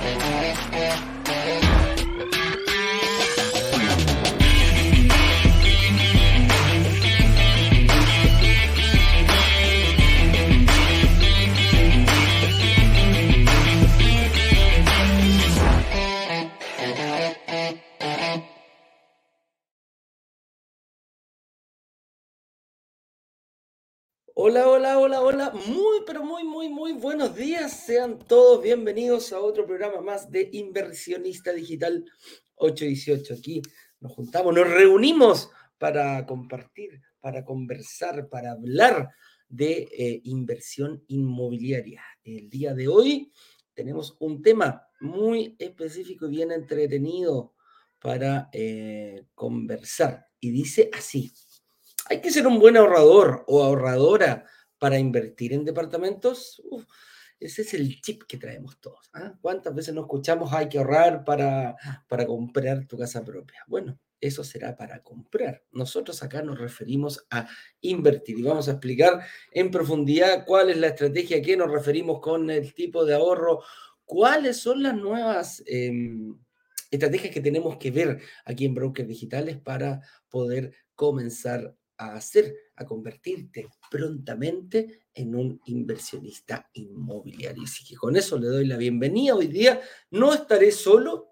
Thank you. Hola, hola, hola, hola. Muy, pero muy, muy, muy buenos días. Sean todos bienvenidos a otro programa más de Inversionista Digital 818. Aquí nos juntamos, nos reunimos para compartir, para conversar, para hablar de eh, inversión inmobiliaria. El día de hoy tenemos un tema muy específico y bien entretenido para eh, conversar. Y dice así. ¿Hay que ser un buen ahorrador o ahorradora para invertir en departamentos? ese es el chip que traemos todos. ¿ah? ¿Cuántas veces nos escuchamos hay que ahorrar para, para comprar tu casa propia? Bueno, eso será para comprar. Nosotros acá nos referimos a invertir y vamos a explicar en profundidad cuál es la estrategia, a qué nos referimos con el tipo de ahorro, cuáles son las nuevas em, estrategias que tenemos que ver aquí en Brokers Digitales para poder comenzar a hacer, a convertirte prontamente en un inversionista inmobiliario. Así que con eso le doy la bienvenida. Hoy día no estaré solo.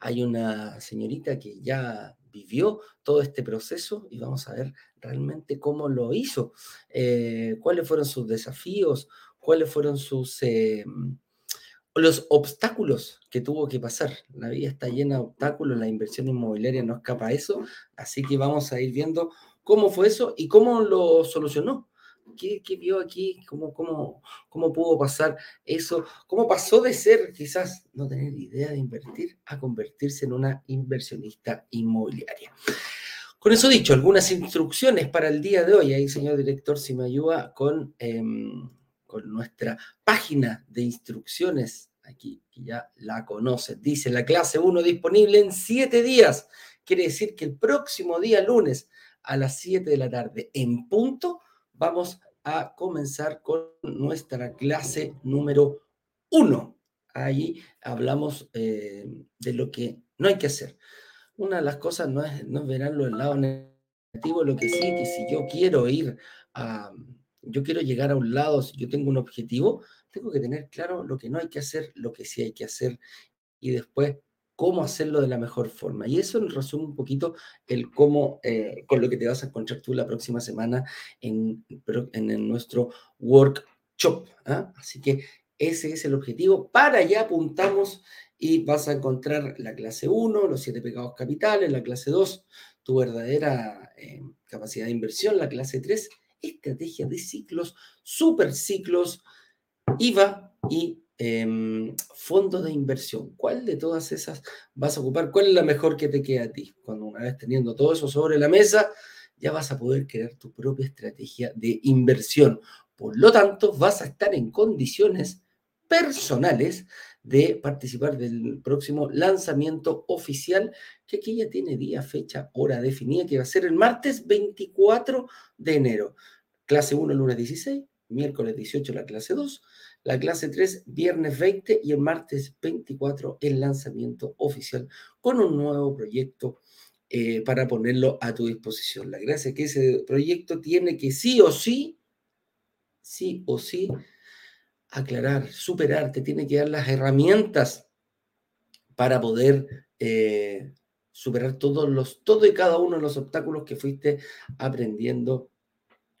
Hay una señorita que ya vivió todo este proceso y vamos a ver realmente cómo lo hizo, eh, cuáles fueron sus desafíos, cuáles fueron sus... Eh, los obstáculos que tuvo que pasar. La vida está llena de obstáculos, la inversión inmobiliaria no escapa a eso, así que vamos a ir viendo cómo fue eso y cómo lo solucionó. ¿Qué, vio aquí? ¿Cómo, cómo, ¿Cómo pudo pasar eso? ¿Cómo pasó de ser quizás no tener idea de invertir a convertirse en una inversionista inmobiliaria? Con eso dicho, algunas instrucciones para el día de hoy. Ahí, señor director, si me ayuda con... Em, nuestra página de instrucciones, aquí ya la conoces. Dice la clase 1 disponible en 7 días. Quiere decir que el próximo día lunes a las 7 de la tarde en punto vamos a comenzar con nuestra clase número 1. Ahí hablamos eh, de lo que no hay que hacer. Una de las cosas no es, no verán lo del lado negativo, lo que sí, que si yo quiero ir a, yo quiero llegar a un lado, si yo tengo un objetivo, tengo que tener claro lo que no hay que hacer, lo que sí hay que hacer y después cómo hacerlo de la mejor forma. Y eso resume un poquito el cómo, eh, con lo que te vas a encontrar tú la próxima semana en, nuestro workshop. ¿ah? Así que ese es el objetivo. Para allá apuntamos y vas a encontrar la clase 1, los siete pecados capitales, la clase 2, tu verdadera eh, capacidad de inversión, la clase 3 estrategia de ciclos, superciclos, IVA y eh, fondo de inversión. ¿Cuál de todas esas vas a ocupar? ¿Cuál es la mejor que te queda a ti? Cuando una vez teniendo todo eso sobre la mesa, ya vas a poder crear tu propia estrategia de inversión. Por lo tanto, vas a estar en condiciones personales de participar del próximo lanzamiento oficial, que aquí ya tiene día, fecha, hora definida, que va a ser el martes 24 de enero. Clase 1 lunes 16, miércoles 18 la clase 2, la clase 3 viernes 20 y el martes 24 el lanzamiento oficial con un nuevo proyecto eh, para ponerlo a tu disposición. La gracia es que ese proyecto tiene que sí o sí, sí o sí, aclarar, superar, te tiene que dar las herramientas para poder eh, superar todos los, todo y cada uno de los obstáculos que fuiste aprendiendo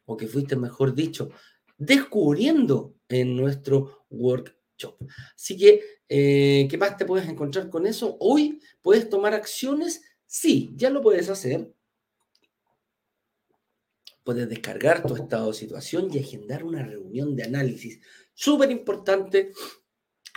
o que fuiste, mejor dicho, descubriendo en nuestro workshop. Así que, eh, ¿qué más te puedes encontrar con eso? Hoy puedes tomar acciones, sí, ya lo puedes hacer. Puedes descargar tu estado de situación y agendar una reunión de análisis. Súper importante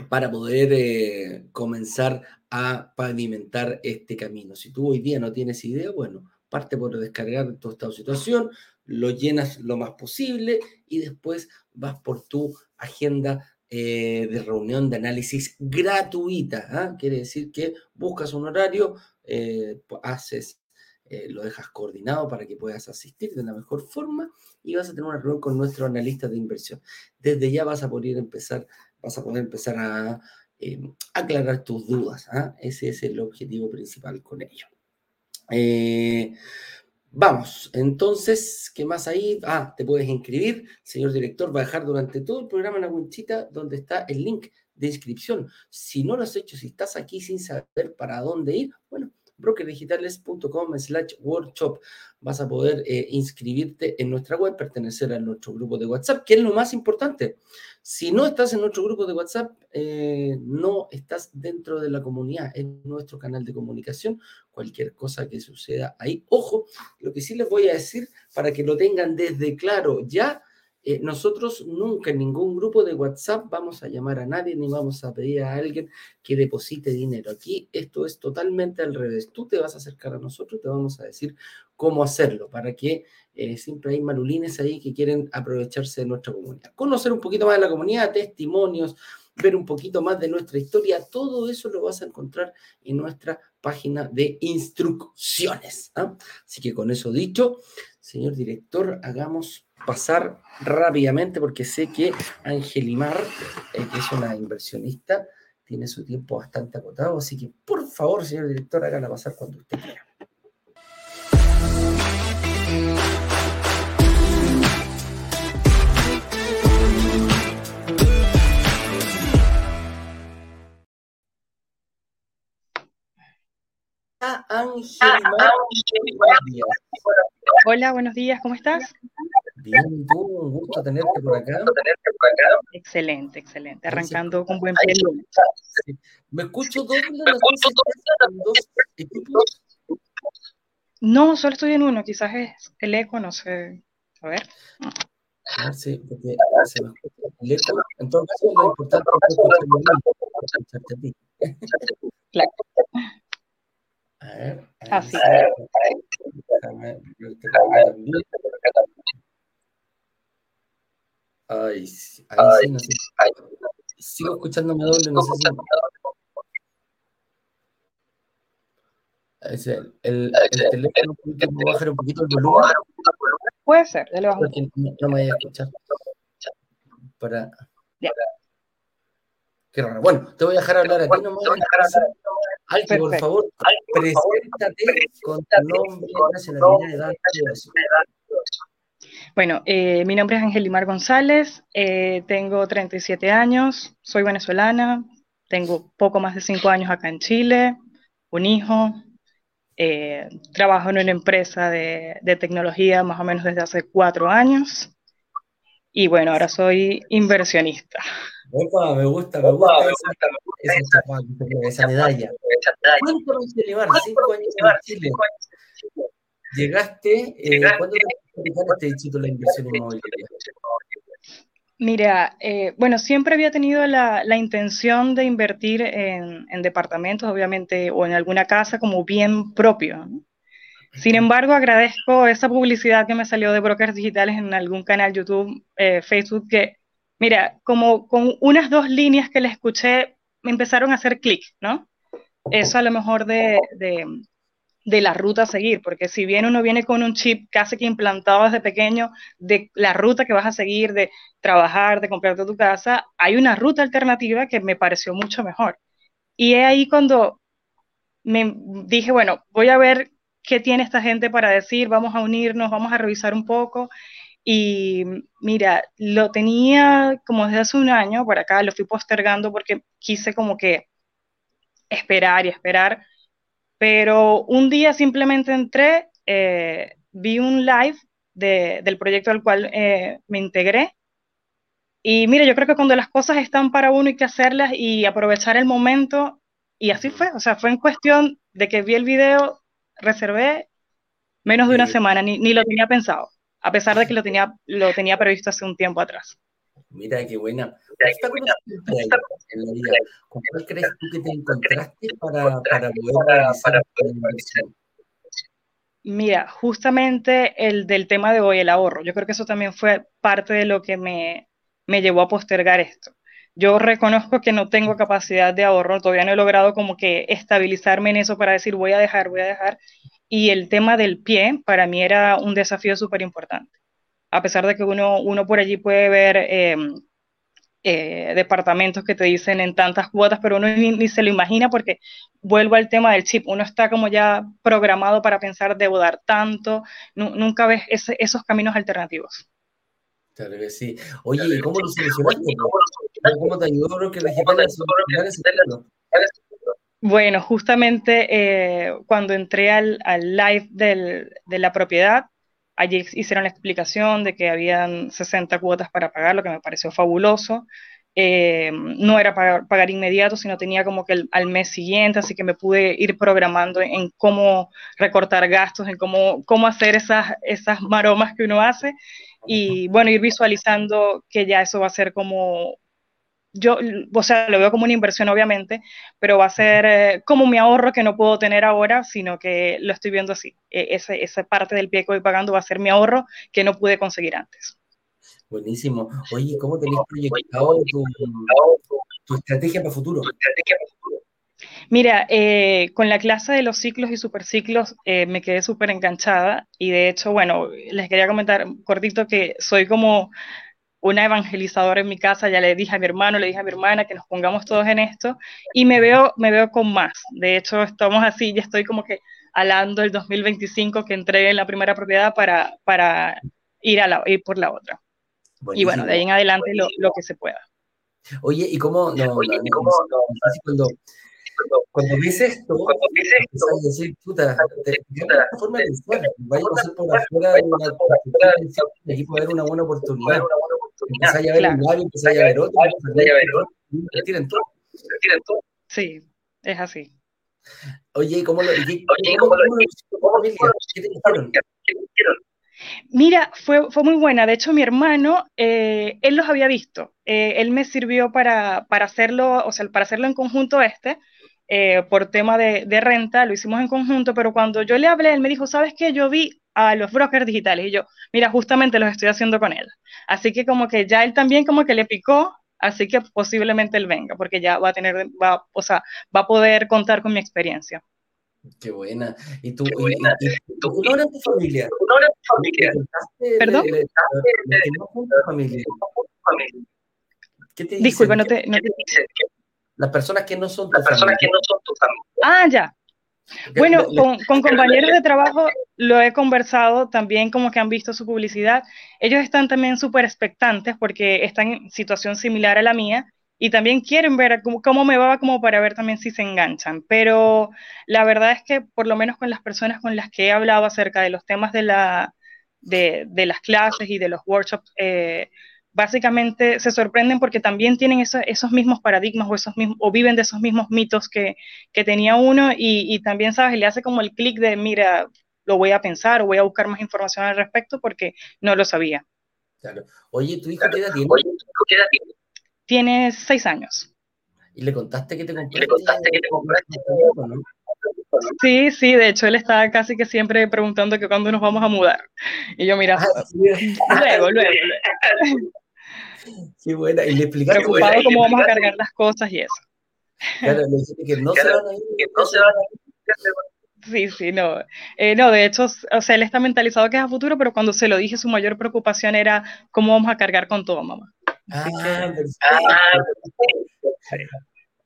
para poder eh, comenzar a pavimentar este camino. Si tú hoy día no tienes idea, bueno, parte por descargar tu estado de situación, lo llenas lo más posible y después vas por tu agenda eh, de reunión de análisis gratuita. ¿ah? Quiere decir que buscas un horario, eh, haces, eh, lo dejas coordinado para que puedas asistir de la mejor forma y vas a tener una reunión con nuestro analista de inversión. Desde ya vas a poder empezar, vas a poder empezar a aclarar tus dudas. ¿ah? Ese es el objetivo principal con ello. Vamos, entonces, ¿qué más ahí? Ah, te puedes inscribir. señor director va a dejar durante todo el programa una winchita donde está el link de inscripción. Si no lo has hecho, si estás aquí sin saber para dónde ir, bueno, brokerdigitales.com slash workshop. Vas a poder eh, inscribirte en nuestra web, pertenecer a nuestro grupo de WhatsApp, que es lo más importante. Si no estás en nuestro grupo de WhatsApp, eh, no estás dentro de la comunidad, en nuestro canal de comunicación. Cualquier cosa que suceda ahí. Ojo, lo que sí les voy a decir para que lo tengan desde claro ya eh, nosotros nunca en ningún grupo de WhatsApp vamos a llamar a nadie ni vamos a pedir a alguien que deposite dinero. Aquí esto es totalmente al revés. Tú te vas a acercar a nosotros, te vamos a decir cómo hacerlo para que eh, siempre hay marulines ahí que quieren aprovecharse de nuestra comunidad. Conocer un poquito más de la comunidad, testimonios, ver un poquito más de nuestra historia, todo eso lo vas a encontrar en nuestra página de instrucciones. ¿ah? Así que con eso dicho, señor director, hagamos pasar rápidamente porque sé que Angelimar, eh, que es una inversionista, tiene su tiempo bastante acotado, así que por favor, señor director, hágala pasar cuando usted quiera. Angelimar, Hola, buenos días, ¿cómo estás? Bien, tú, un gusto tenerte por acá. Excelente, excelente. Arrancando con buen pie. ¿Me escucho doble? No, solo estoy en uno, quizás es el eco, no sé. A ver. Ah, sí, porque se me escucha el eco. Entonces, lo importante es escucharte a A ver. Ay, ahí sí, no sé. Sigo escuchándome doble, no sé si. Es el, el, el teléfono puede bajar un poquito el volumen. Puede ser, ya lo bajo. Porque no, no, me voy a escuchar. Para. Ya. Qué raro. Bueno, te voy a dejar hablar a ti nomás. Alto, por favor, preséntate con tu nombre, nacionalidad, edad, todo eso. Bueno, eh, mi nombre es Angelimar González, eh, tengo 37 años, soy venezolana, tengo poco más de 5 años acá en Chile, un hijo, eh, trabajo en una empresa de, de, tecnología más o menos desde hace 4 años y bueno, ahora soy inversionista. Opa, me gusta, me gusta esa, esa, esa medalla. ¿Cuánto Angelimar? 5 años en Chile. Llegaste, eh, ¿cuándo te este título de inversión inmobiliaria? Mira, eh, bueno, siempre había tenido la, la intención de invertir en, en, departamentos, obviamente, o en alguna casa como bien propio. ¿no? Sin embargo, agradezco esa publicidad que me salió de brokers digitales en algún canal YouTube, eh, Facebook, que, mira, como con unas dos líneas que le escuché, me empezaron a hacer clic, ¿no? Eso a lo mejor de, de de la ruta a seguir, porque si bien uno viene con un chip casi que implantado desde pequeño de la ruta que vas a seguir, de trabajar, de comprarte tu casa, hay una ruta alternativa que me pareció mucho mejor. Y es ahí cuando me dije, bueno, voy a ver qué tiene esta gente para decir, vamos a unirnos, vamos a revisar un poco. Y mira, lo tenía como desde hace un año por acá, lo fui postergando porque quise como que esperar y esperar pero un día simplemente entré, eh, vi un live de, del proyecto al cual eh, me integré. Y mira, yo creo que cuando las cosas están para uno hay que hacerlas y aprovechar el momento. Y así fue. O sea, fue en cuestión de que vi el video, reservé menos de una semana, ni, ni lo tenía pensado, a pesar de que lo tenía, lo tenía previsto hace un tiempo atrás. Mira qué buena. ¿Con cuál crees tú que te encontraste para, para poder realizar inversión? Mira, justamente el del tema de hoy, el ahorro. Yo creo que eso también fue parte de lo que me, me llevó a postergar esto. Yo reconozco que no tengo capacidad de ahorro, todavía no he logrado como que estabilizarme en eso para decir voy a dejar, voy a dejar. Y el tema del pie para mí era un desafío súper importante a pesar de que uno, uno por allí puede ver eh, eh, departamentos que te dicen en tantas cuotas, pero uno ni, se lo imagina porque vuelvo al tema del chip, uno está como ya programado para pensar debo dar tanto, nunca ves esos caminos alternativos. Claro que sí. Oye, ¿cómo lo solucionaste? ¿Cómo te ayudó que Bueno, justamente eh, cuando entré al, live de la propiedad, allí hicieron la explicación de que habían 60 cuotas para pagar, lo que me pareció fabuloso. Eh, no era pagar, pagar, inmediato, sino tenía como que al mes siguiente, así que me pude ir programando en cómo recortar gastos, en cómo, cómo hacer esas, esas maromas que uno hace y bueno, ir visualizando que ya eso va a ser como, yo, o sea, lo veo como una inversión obviamente, pero va a ser eh, como mi ahorro que no puedo tener ahora, sino que lo estoy viendo así. E, ese, esa parte del pie que voy pagando va a ser mi ahorro que no pude conseguir antes. Buenísimo. Oye, ¿cómo tenéis proyectado tu, tu, estrategia para futuro? Tu estrategia para futuro. Mira, eh, con la clase de los ciclos y superciclos eh, me quedé súper enganchada y de hecho, bueno, les quería comentar cortito que soy como una evangelizadora en mi casa, ya le dije a mi hermano, le dije a mi hermana que nos pongamos todos en esto y me veo, me veo con más. De hecho, estamos así, ya estoy como que alando el 2025 que entré en la primera propiedad para, para ir, a la, ir por la otra. Y bueno, de ahí en adelante lo, lo, que se pueda. Oye, ¿y cómo, no, Oye, ¿y cómo no, cuando cuando dices esto, cuando dices esto, a decir, puta, te, una forma de vaya a pasar por afuera de una y aquí puede haber una buena oportunidad. Empezás a ver un lado, empezás a ver otro, empezás a ver otro, retiren todo, retiren todo. Sí, es así. Oye, ¿cómo lo, Oye, ¿cómo, lo, cómo, ¿Qué te dijeron? Mira, fue, fue muy buena. De hecho, mi hermano, eh, él los había visto. Eh, él me sirvió para, para, hacerlo, o sea, para hacerlo en conjunto este. Eh, por tema de, renta, lo hicimos en conjunto, pero cuando yo le hablé, él me dijo, ¿sabes qué? Yo vi a los brokers digitales y yo, mira, justamente los estoy haciendo con él. Así que como que ya él también como que le picó, así que posiblemente él venga, porque ya va a tener, va, o sea, va a poder contar con mi experiencia. Qué buena. ¿Y tú, buena. Y, y, tu familia? tu familia? ¿Perdón? ¿Qué te Disculpa, no te, no te... Las personas que no son tu Las personas que no son tu familia. Ah, ya. Bueno, con, con, compañeros de trabajo lo he conversado también como que han visto su publicidad. Ellos están también súper expectantes porque están en situación similar a la mía y también quieren ver cómo, cómo, me va como para ver también si se enganchan. Pero la verdad es que por lo menos con las personas con las que he hablado acerca de los temas de, la, de, de las clases y de los workshops, eh, básicamente se sorprenden porque también tienen esos mismos paradigmas o, esos mismos, o viven de esos mismos mitos que, que tenía uno y, y, también, ¿sabes? Le hace como el clic de, mira, lo voy a pensar o voy a buscar más información al respecto porque no lo sabía. Claro. Oye, ¿tu hijo qué edad tiene? Tiene seis años. ¿Y le contaste que te compraste? ¿Le contaste que te compraste? Sí, sí, de hecho él estaba casi que siempre preguntando que cuándo nos vamos a mudar. Y yo, mira, ah, luego, luego, luego. Qué buena. Y le explicaste Preocupado cómo vamos a cargar las cosas y eso. Claro, le dijiste que no se van a ir. Que no se van a ir. Sí, sí, no. Eh, no, de hecho, o sea, él está mentalizado que es a futuro, pero cuando se lo dije, su mayor preocupación era cómo vamos a cargar con todo, mamá. Ah, perfecto. Ah,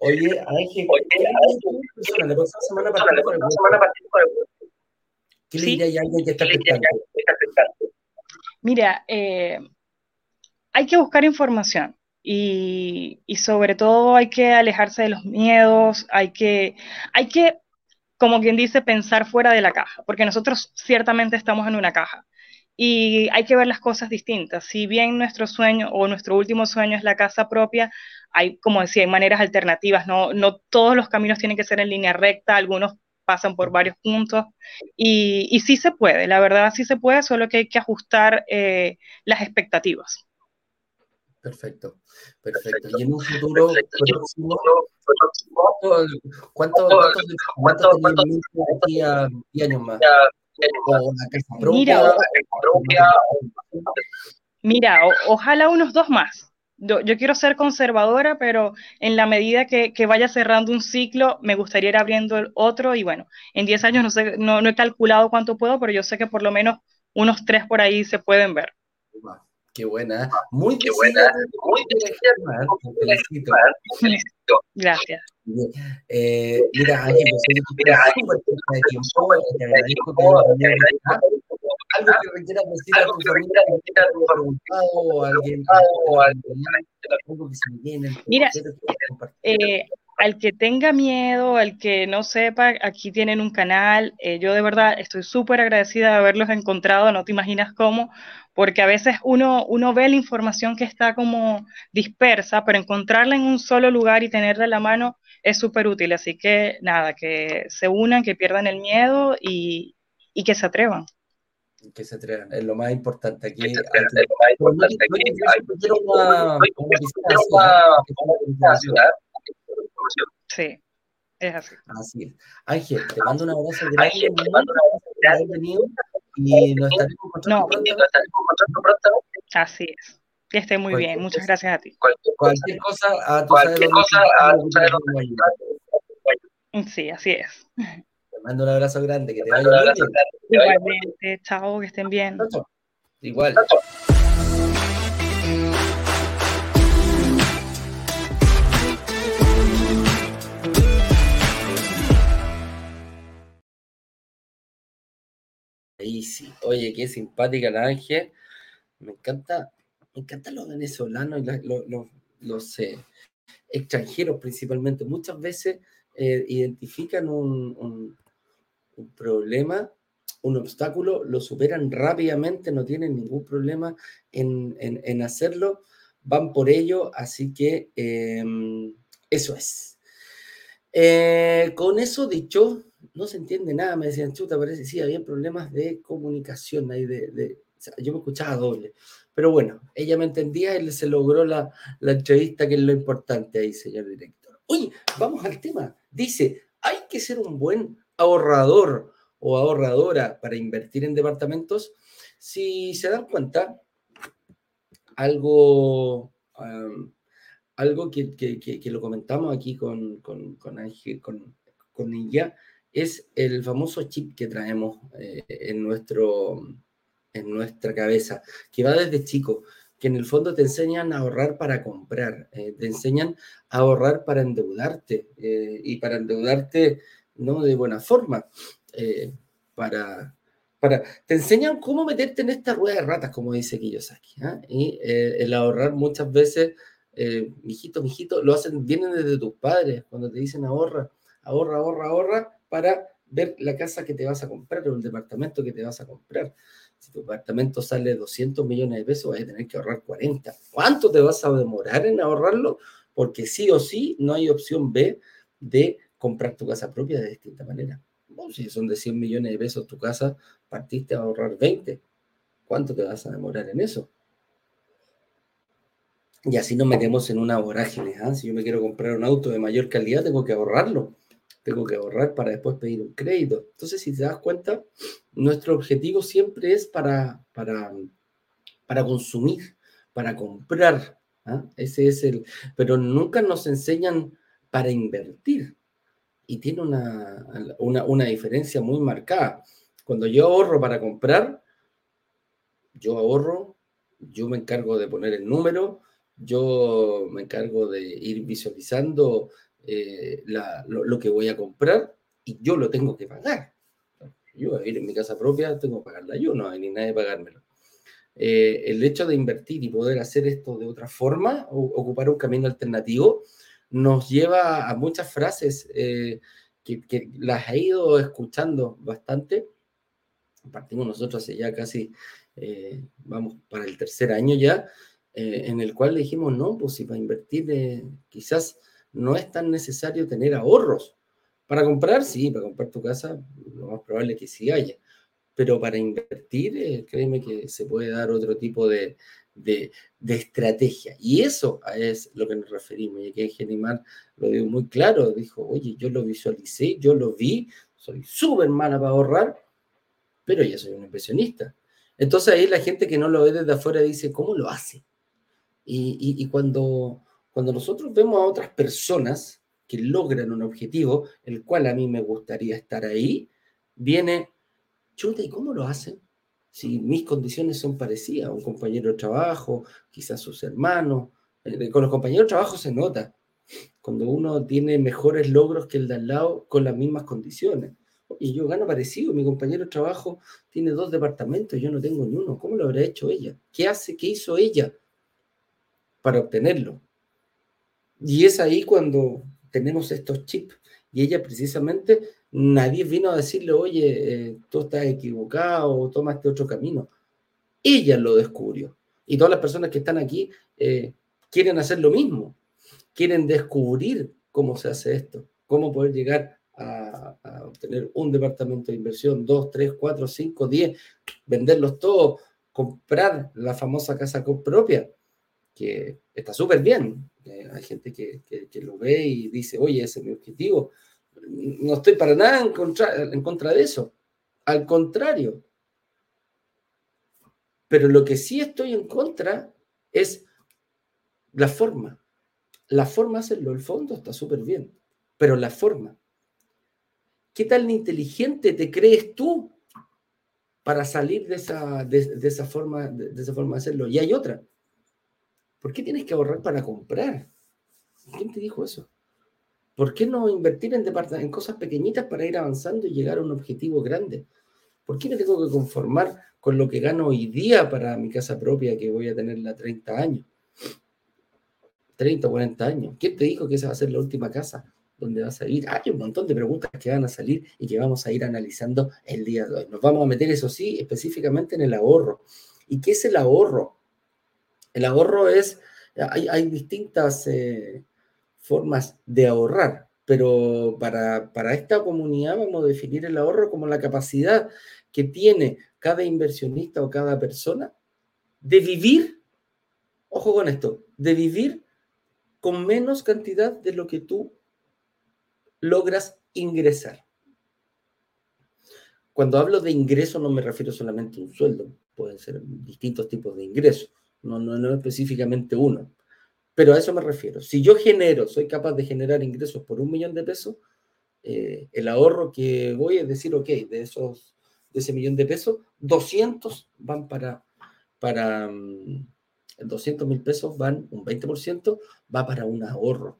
Oye, Ángel, Oye, la próxima semana partimos con el ¿Qué le diría a alguien que está expectante? Mira, eh, hay que buscar información y, sobre todo hay que alejarse de los miedos, hay que, hay que, como quien dice, pensar fuera de la caja, porque nosotros ciertamente estamos en una caja y hay que ver las cosas distintas. Si bien nuestro sueño o nuestro último sueño es la casa propia, hay, como decía, hay maneras alternativas, no, no todos los caminos tienen que ser en línea recta, algunos pasan por varios puntos y, y sí se puede, la verdad sí se puede, solo que hay que ajustar eh, las expectativas. Perfecto, perfecto. Y en un futuro próximo, ¿cuánto, cuánto, cuánto, aquí a 10 años más? Mira, mira ojalá unos dos más. Yo, quiero ser conservadora, pero en la medida que, vaya cerrando un ciclo, me gustaría ir abriendo el otro. Y bueno, en 10 años no, sé, no, he calculado cuánto puedo, pero yo sé que por lo menos unos tres por ahí se pueden ver. Qué buena, muy Qué buena, muy felicito. Gracias. Eh, mira, Ángel, mira, te agradezco algo que requiera decir a tu familia que te preguntado o alguien algo que se me viene. Mira, eh, al que tenga miedo, al que no sepa, aquí tienen un canal. Eh, yo de verdad estoy súper agradecida de haberlos encontrado, no te imaginas cómo, porque a veces uno, uno ve la información que está como dispersa, pero encontrarla en un solo lugar y tenerla en la mano es súper útil. Así que nada, que se unan, que pierdan el miedo y, y que se atrevan que se atrevan, es lo más importante aquí. Es lo más importante aquí. Sí, es así. Así es. Ángel, te mando un abrazo grande. Ángel, te mando un abrazo grande. Y nos estaremos encontrando no. pronto. Así es. Que esté muy bien. Muchas gracias a ti. Cualquier, cosa, a tu cualquier cosa, a tu Sí, así es. Te mando un abrazo grande. Que te vaya bien. Igualmente. Chao, que estén bien. Igual. Ahí sí. Oye, qué simpática la Ángel. Me encanta, me encantan los venezolanos y los, eh, extranjeros principalmente. Muchas veces eh, identifican un, problema, un obstáculo, lo superan rápidamente, no tienen ningún problema en, hacerlo, van por ello, así que em, eso es. Eh, con eso dicho, no se entiende nada, me decían, chuta, parece, sí, había problemas de comunicación ahí, de, yo me escuchaba doble. Pero bueno, ella me entendía y se logró la, la entrevista, que es lo importante ahí, señor director. Oye, vamos al tema. Dice, hay que ser un buen ahorrador o ahorradora para invertir en departamentos. Si se dan cuenta, algo, algo que, que, que, lo comentamos aquí con, con, con, con, con ella, es el famoso chip que traemos eh, en, nuestro, en nuestra cabeza, que va desde chico, que en el fondo te enseñan a ahorrar para comprar, eh, te enseñan a ahorrar para endeudarte eh, y para endeudarte no de buena forma, para, para, te enseñan cómo meterte en esta rueda de ratas, como dice Kiyosaki, ¿ah? y el ahorrar muchas veces, mijito, mijito, lo hacen, vienen desde tus padres, cuando te dicen ahorra, ahorra, ahorra, ahorra, para ver la casa que te vas a comprar o el departamento que te vas a comprar. Si tu departamento sale 200 millones de pesos, vas a tener que ahorrar 40. ¿Cuánto te vas a demorar en ahorrarlo? Porque sí o sí no hay opción B de comprar tu casa propia de distinta manera. si son de 100 millones de pesos tu casa, partiste a ahorrar 20. ¿Cuánto te vas a demorar en eso? Y así nos metemos en una vorágine. ¿ah? Si yo me quiero comprar un auto de mayor calidad, tengo que ahorrarlo tengo que ahorrar para después pedir un crédito. Entonces, si te das cuenta, nuestro objetivo siempre es para, para, para consumir, para comprar. ¿ah? Ese es el, pero nunca nos enseñan para invertir. Y tiene una, una, una diferencia muy marcada. Cuando yo ahorro para comprar, yo ahorro, yo me encargo de poner el número, yo me encargo de ir visualizando eh, lo, que voy a comprar y yo lo tengo que pagar. Yo voy a ir en mi casa propia, tengo que pagarla yo, no hay ni nadie pagármelo. Eh, el hecho de invertir y poder hacer esto de otra forma, o, ocupar un camino alternativo, nos lleva a muchas frases eh, que, que, las he ido escuchando bastante. Partimos nosotros hace ya casi, vamos para el tercer año ya, en el cual dijimos, no, pues si para invertir quizás no es tan necesario tener ahorros. Para comprar, sí, para comprar tu casa, lo más probable es que sí haya. Pero para invertir, eh, créeme que se puede dar otro tipo de, estrategia. Y eso es lo que nos referimos. Y que Genimar lo dio muy claro. Dijo, oye, yo lo visualicé, yo lo vi, soy súper mala para ahorrar, pero ya soy un inversionista. Entonces ahí la gente que no lo ve desde afuera dice, ¿cómo lo hace? y cuando cuando nosotros vemos a otras personas que logran un objetivo, el cual a mí me gustaría estar ahí, viene, chuta, ¿y cómo lo hacen? si mis condiciones son parecidas un compañero de trabajo, quizás sus hermanos. Eh, con los compañeros de trabajo se nota cuando uno tiene mejores logros que el de al lado con las mismas condiciones. Y yo gano parecido, mi compañero de trabajo tiene dos departamentos, yo no tengo ni uno. ¿Cómo lo habrá hecho ella? ¿Qué hace? ¿Qué hizo ella para obtenerlo? Y es ahí cuando tenemos estos chips. Y ella precisamente, nadie vino a decirle, oye, eh, tú estás equivocado, toma este otro camino. Ella lo descubrió. Y todas las personas que están aquí eh, quieren hacer lo mismo. Quieren descubrir cómo se hace esto, cómo poder llegar a, a, obtener un departamento de inversión, dos, tres, cuatro, cinco, diez, venderlos todos, comprar la famosa casa propia, que está súper bien. Eh, hay gente que, que, lo ve y dice, oye, ese es mi objetivo. No estoy para nada en contra, en contra de eso. Al contrario. Pero lo que sí estoy en contra es la forma. La forma hacerlo, el fondo está súper bien, pero la forma. ¿Qué tan inteligente te crees tú para salir de esa, de, esa forma, de, esa forma de hacerlo? Y hay otra. ¿Por qué tienes que ahorrar para comprar? ¿Quién te dijo eso? ¿Por qué no invertir en, cosas pequeñitas para ir avanzando y llegar a un objetivo grande? ¿Por qué me tengo que conformar con lo que gano hoy día para mi casa propia que voy a tener la 30 años? 30 o 40 años. ¿Quién te dijo que esa va a ser la última casa donde vas a ir? Hay un montón de preguntas que van a salir y que vamos a ir analizando el día de hoy. Nos vamos a meter, eso sí, específicamente en el ahorro. ¿Y qué es el ahorro? El ahorro es, hay, distintas eh, formas de ahorrar, pero para, para esta comunidad vamos a definir el ahorro como la capacidad que tiene cada inversionista o cada persona de vivir, ojo con esto, de vivir con menos cantidad de lo que tú logras ingresar. Cuando hablo de ingreso no me refiero solamente a un sueldo, pueden ser distintos tipos de ingresos, no, no, no específicamente uno. Pero a eso me refiero. Si yo genero, soy capaz de generar ingresos por un millón de pesos, eh, el ahorro que voy a decir, ok, de esos, de ese millón de pesos, 200 van para, para, mm, 200 mil pesos van, un 20% va para un ahorro.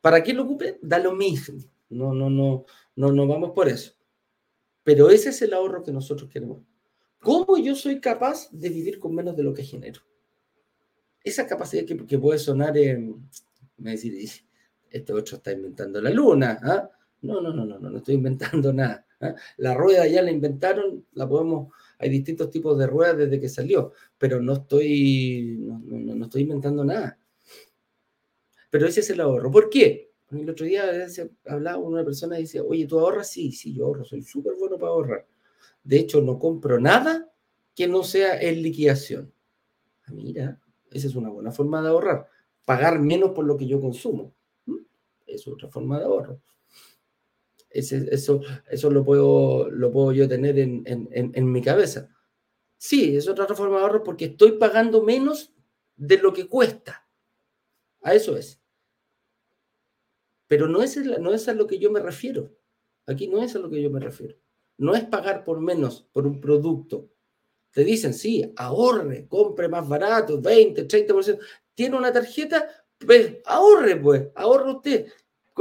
¿Para quién lo ocupe? Da lo mismo. No, no, no, no, no vamos por eso. Pero ese es el ahorro que nosotros queremos. ¿Cómo yo soy capaz de vivir con menos de lo que genero? Esa capacidad que, puede sonar en, me decir, este otro está inventando la luna. ¿ah? No, no, no, no, no, no estoy inventando nada. ¿ah? La rueda ya la inventaron, la podemos hay distintos tipos de ruedas desde que salió, pero no estoy, no, estoy inventando nada. Pero ese es el ahorro. ¿Por qué? El otro día hablaba una persona y decía, oye, ¿tú ahorras? Sí, sí, yo ahorro, soy súper bueno para ahorrar. De hecho, no compro nada que no sea en liquidación. Ah, mira, esa es una buena forma de ahorrar. Pagar menos por lo que yo consumo. ¿Mm? Es otra forma de ahorro eso, eso lo, puedo, lo puedo yo tener en, en, mi cabeza. Sí, es otra forma de ahorro porque estoy pagando menos de lo que cuesta. A eso es. Pero no es, no es a lo que yo me refiero. Aquí no es a lo que yo me refiero. No es pagar por menos por un producto. Te dicen, sí, ahorre, compre más barato, 20, 30%. Tiene una tarjeta, pues ahorre, pues, ahorre usted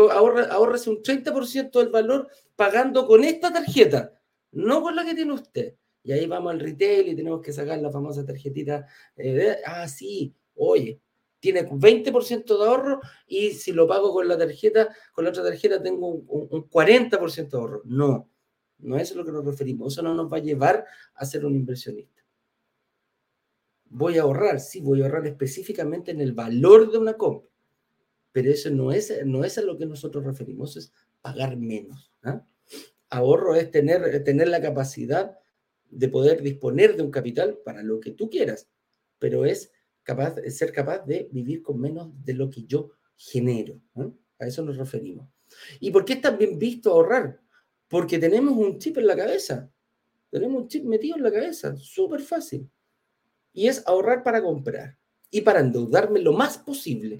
ahorrese un 30% del valor pagando con esta tarjeta, no con la que tiene usted. Y ahí vamos al retail y tenemos que sacar la famosa tarjetita. Eh, ah, sí, oye, tiene 20% de ahorro y si lo pago con la tarjeta, con la otra tarjeta tengo un, un 40% de ahorro. No, no es a lo que nos referimos. Eso no nos va a llevar a ser un inversionista. Voy a ahorrar, sí, voy a ahorrar específicamente en el valor de una compra pero eso no es, no es a lo que nosotros referimos, es pagar menos. ¿ah? Ahorro es tener, tener la capacidad de poder disponer de un capital para lo que tú quieras, pero es capaz, ser capaz de vivir con menos de lo que yo genero. A eso nos referimos. ¿Y por qué es tan bien visto ahorrar? Porque tenemos un chip en la cabeza. Tenemos un chip metido en la cabeza, súper fácil. Y es ahorrar para comprar y para endeudarme lo más posible.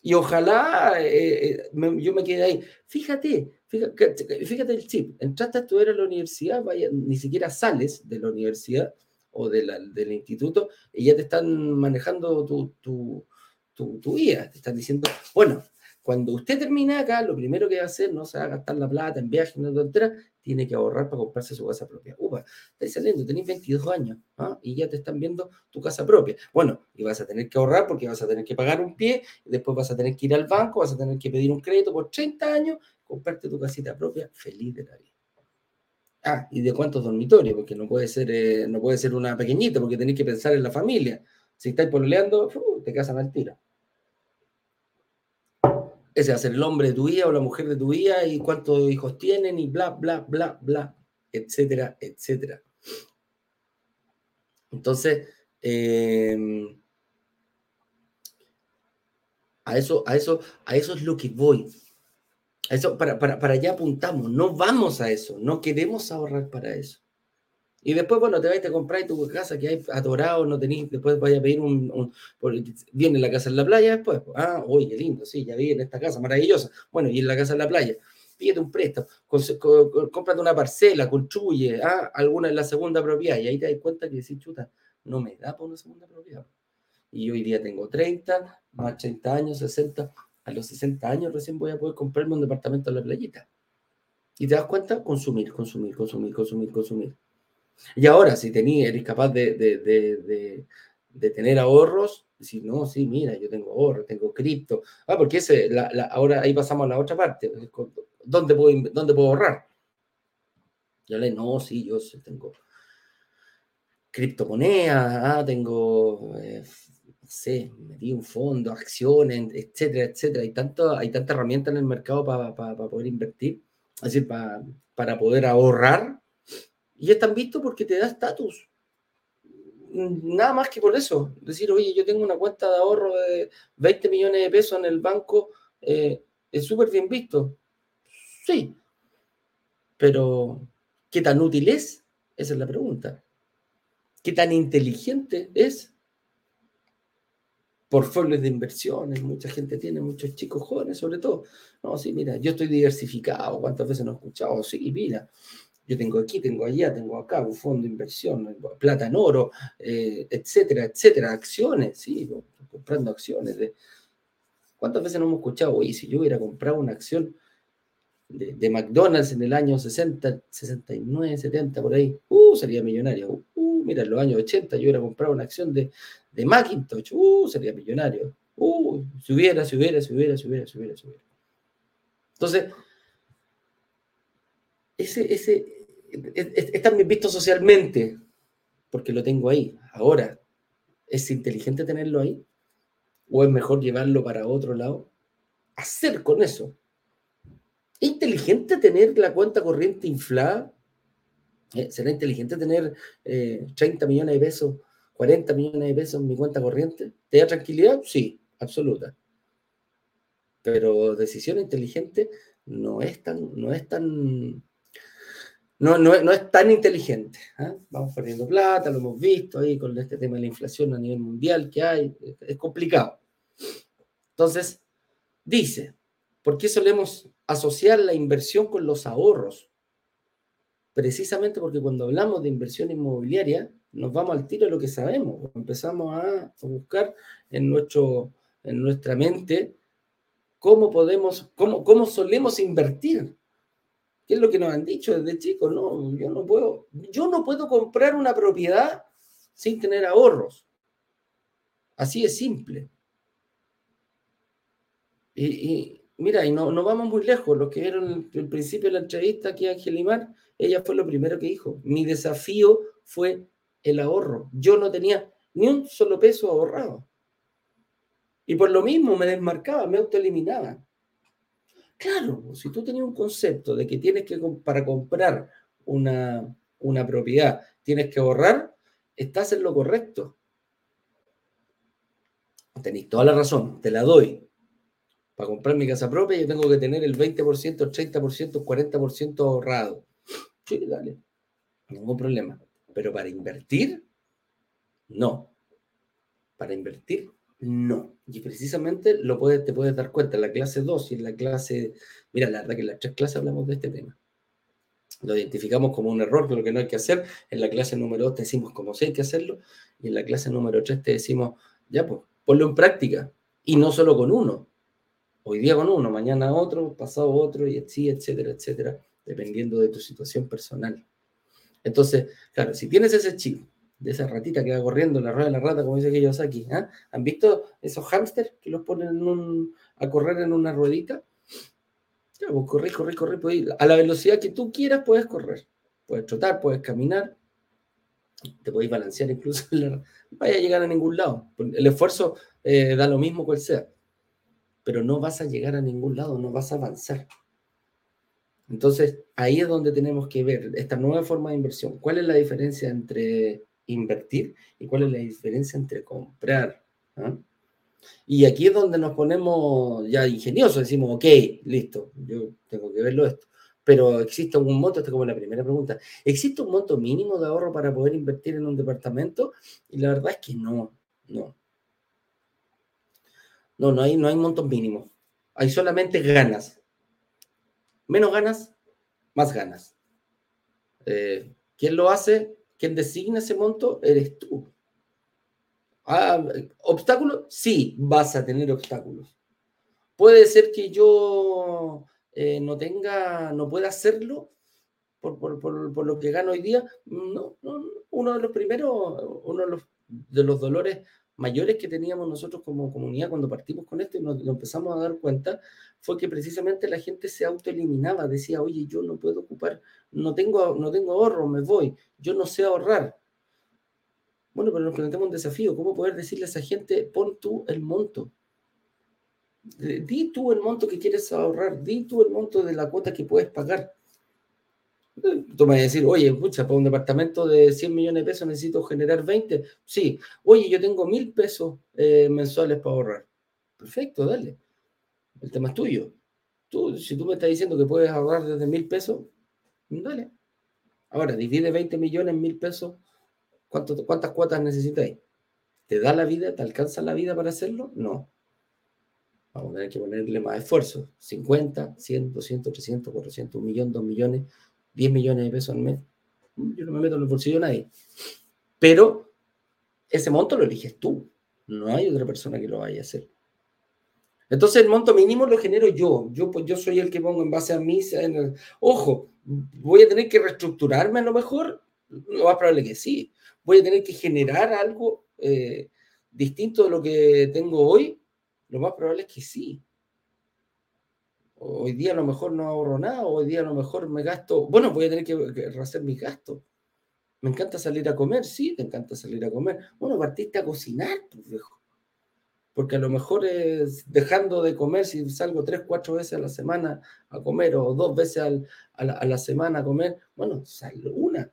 Y ojalá eh, eh, yo me quede ahí. Fíjate, fíjate, fíjate el chip. Entraste a estudiar a la universidad, vaya, ni siquiera sales de la universidad o de la, del instituto y ya te están manejando tu, tu, tu, tu vida. Te están diciendo, bueno, cuando usted termine acá, lo primero que va a hacer, no se va a gastar la plata en viajes, no tontera, tiene que ahorrar para comprarse su casa propia. Upa, estáis saliendo, tenéis 22 años ¿ah? y ya te están viendo tu casa propia. Bueno, y vas a tener que ahorrar porque vas a tener que pagar un pie, y después vas a tener que ir al banco, vas a tener que pedir un crédito por 30 años, comprarte tu casita propia, feliz de la vida. Ah, ¿y de cuántos dormitorios? Porque no puede ser, eh, no puede ser una pequeñita, porque tenéis que pensar en la familia. Si estáis pololeando, te casan al tiro ese va a ser el hombre de tu vida o la mujer de tu vida y cuántos hijos tienen y bla, bla, bla, bla, etcétera, etcétera. Entonces, em, a, eso, a, eso, a eso es lo que voy. A eso, para, para, para allá apuntamos. No vamos a eso. No queremos ahorrar para eso. Y después, bueno, te vais a comprar tu casa que hay adorado, no tenéis, después vaya a pedir un, viene la casa en la playa después, pues, ah, oye, qué lindo, sí, ya vi en esta casa maravillosa, bueno, y en la casa en la playa, pídete un préstamo, cómprate una parcela, construye, ah, alguna en la segunda propiedad, y ahí te das cuenta que decís, chuta, no me da para una segunda propiedad. Y hoy día tengo 30, más 30 años, 60, a los 60 años recién voy a poder comprarme un departamento en la playita. Y te das cuenta, consumir, consumir, consumir, consumir, consumir. Y ahora, si tení, eres capaz de, de, tener ahorros, decir, no, sí, mira, yo tengo ahorros, tengo cripto. Ah, porque ese, ahora ahí pasamos a la otra parte. ¿Dónde puedo, dónde puedo ahorrar? Yo le no, sí, yo tengo criptomonedas, ah, tengo, eh, no sé, metí un fondo, acciones, etcétera, etcétera. Hay, tanto, hay tanta herramienta en el mercado para poder invertir, decir, para, para poder ahorrar y están visto porque te da estatus. Nada más que por eso. Decir, oye, yo tengo una cuenta de ahorro de 20 millones de pesos en el banco, eh, es súper bien visto. Sí. Pero, ¿qué tan útil es? Esa es la pregunta. ¿Qué tan inteligente es? Portfolios de inversiones, mucha gente tiene, muchos chicos jóvenes sobre todo. No, sí, mira, yo estoy diversificado, ¿cuántas veces no he escuchado? Sí, mira, yo tengo aquí, tengo allá, tengo acá, un fondo de inversión, plata en oro, eh, etcétera, etcétera, acciones, sí, comprando acciones. ¿Cuántas veces no hemos escuchado, oye, si yo hubiera comprado una acción de, McDonald's en el año 60, 69, 70, por ahí, uh, sería millonario. Uh, mira, en los años 80 yo hubiera comprado una acción de, de Macintosh, uh, sería millonario. Uh, si hubiera, si hubiera, si hubiera, si hubiera, si hubiera, si. Entonces, ese, ese, está bien visto socialmente, porque lo tengo ahí. Ahora, ¿es inteligente tenerlo ahí? ¿O es mejor llevarlo para otro lado? Hacer con eso. ¿Es inteligente tener la cuenta corriente inflada? ¿Eh? ¿Será inteligente tener 30 eh, millones de pesos, 40 millones de pesos en mi cuenta corriente? ¿Te da tranquilidad? Sí, absoluta. Pero decisión inteligente no es tan, no es tan no, no, es tan inteligente. ¿eh? Vamos perdiendo plata, lo hemos visto ahí con este tema de la inflación a nivel mundial que hay, es complicado. Entonces, dice, ¿por qué solemos asociar la inversión con los ahorros? Precisamente porque cuando hablamos de inversión inmobiliaria, nos vamos al tiro de lo que sabemos. Empezamos a buscar en, nuestro, en nuestra mente cómo podemos, cómo, cómo solemos invertir ¿Qué es lo que nos han dicho desde chicos? No, yo no puedo, yo no puedo comprar una propiedad sin tener ahorros. Así es simple. Y, mira, y no, no, vamos muy lejos. Lo que vieron el, principio de la entrevista aquí a Angelimar, ella fue lo primero que dijo. Mi desafío fue el ahorro. Yo no tenía ni un solo peso ahorrado. Y por lo mismo me desmarcaba, me autoeliminaba. Claro, si tú tenías un concepto de que tienes que, para comprar una, una propiedad, tienes que ahorrar, estás en lo correcto. Tenéis toda la razón, te la doy. Para comprar mi casa propia yo tengo que tener el 20%, el 30%, el 40% ahorrado. Sí, dale, ningún problema. Pero para invertir, no. Para invertir, No, y precisamente lo puedes, te puedes dar cuenta en la clase 2 y en la clase, mira, la verdad que en las tres clases hablamos de este tema. Lo identificamos como un error, lo que no hay que hacer. En la clase número 2 te decimos cómo sí hay que hacerlo. Y en la clase número 3 te decimos, ya, pues, ponlo en práctica. Y no solo con uno. Hoy día con uno, mañana otro, pasado otro, y así, etcétera, etcétera, dependiendo de tu situación personal. Entonces, claro, si tienes ese chip de esa ratita que va corriendo la rueda de la rata, como dice Kiyosaki, ¿ah? ¿han visto esos hámsters que los ponen a correr en una ruedita? Ya, pues corre, corre, corre, a la velocidad que tú quieras puedes correr. Puedes trotar, puedes caminar, te podéis balancear incluso. No vaya a llegar a ningún lado. El esfuerzo eh, da lo mismo cual sea, pero no vas a llegar a ningún lado, no vas a avanzar. Entonces, ahí es donde tenemos que ver esta nueva forma de inversión. ¿Cuál es la diferencia entre invertir y cuál es la diferencia entre comprar? ¿Ah? Y aquí es donde nos ponemos ya ingeniosos, decimos, ok, listo, yo tengo que verlo esto. Pero existe un monto, esta es como la primera pregunta, ¿existe un monto mínimo de ahorro para poder invertir en un departamento? Y la verdad es que no, no. No, no hay, no hay montos mínimos. Hay solamente ganas. Menos ganas, más ganas. Eh, ¿Quién lo hace? ¿Quién designa ese monto? Eres tú. Ah, ¿Obstáculos? Sí, vas a tener obstáculos. Puede ser que yo eh, no tenga, no pueda hacerlo por, por, lo que gano hoy día. No, no, uno de los primeros, uno de los, de los dolores mayores que teníamos nosotros como comunidad cuando partimos con esto y nos empezamos a dar cuenta fue que precisamente la gente se autoeliminaba, decía, oye, yo no puedo ocupar, no tengo, no tengo ahorro, me voy, yo no sé ahorrar. Bueno, pero nos planteamos un desafío, ¿cómo poder decirle a esa gente, pon tú el monto? Di tú el monto que quieres ahorrar, di tú el monto de la cuota que puedes pagar. Tú me vas a decir, oye, pucha, para un departamento de 100 millones de pesos necesito generar 20. Sí, oye, yo tengo mil pesos eh, mensuales para ahorrar. Perfecto, dale. El tema es tuyo. Tú, si tú me estás diciendo que puedes ahorrar desde mil pesos, dale. Ahora, divide 20 millones en mil pesos ¿Cuántas cuotas necesitáis? ¿Te da la vida? ¿Te alcanza la vida para hacerlo? No. Vamos a tener que ponerle más esfuerzo. 50, 100, 200, 300, 400, un millón, dos millones, 10 millones de pesos al mes. Mm, yo no me meto en el bolsillo de nadie. Pero ese monto lo eliges tú. No hay otra persona que lo vaya a hacer. Entonces el monto mínimo lo genero yo. Yo, pues, yo soy el que pongo en base a mí. Ojo, voy a tener que reestructurarme a lo mejor. Lo más probable que sí voy a tener que generar algo eh, distinto de lo que tengo hoy, lo más probable es que sí. Hoy día a lo mejor no ahorro nada, hoy día a lo mejor me gasto, bueno, voy a tener que, hacer mis gastos. Me encanta salir a comer, sí, te encanta salir a comer. Bueno, partiste a cocinar, pues viejo. Porque a lo mejor es dejando de comer, si salgo tres, cuatro veces a la semana a comer o dos veces a, la, a, la, semana a comer, bueno, salgo una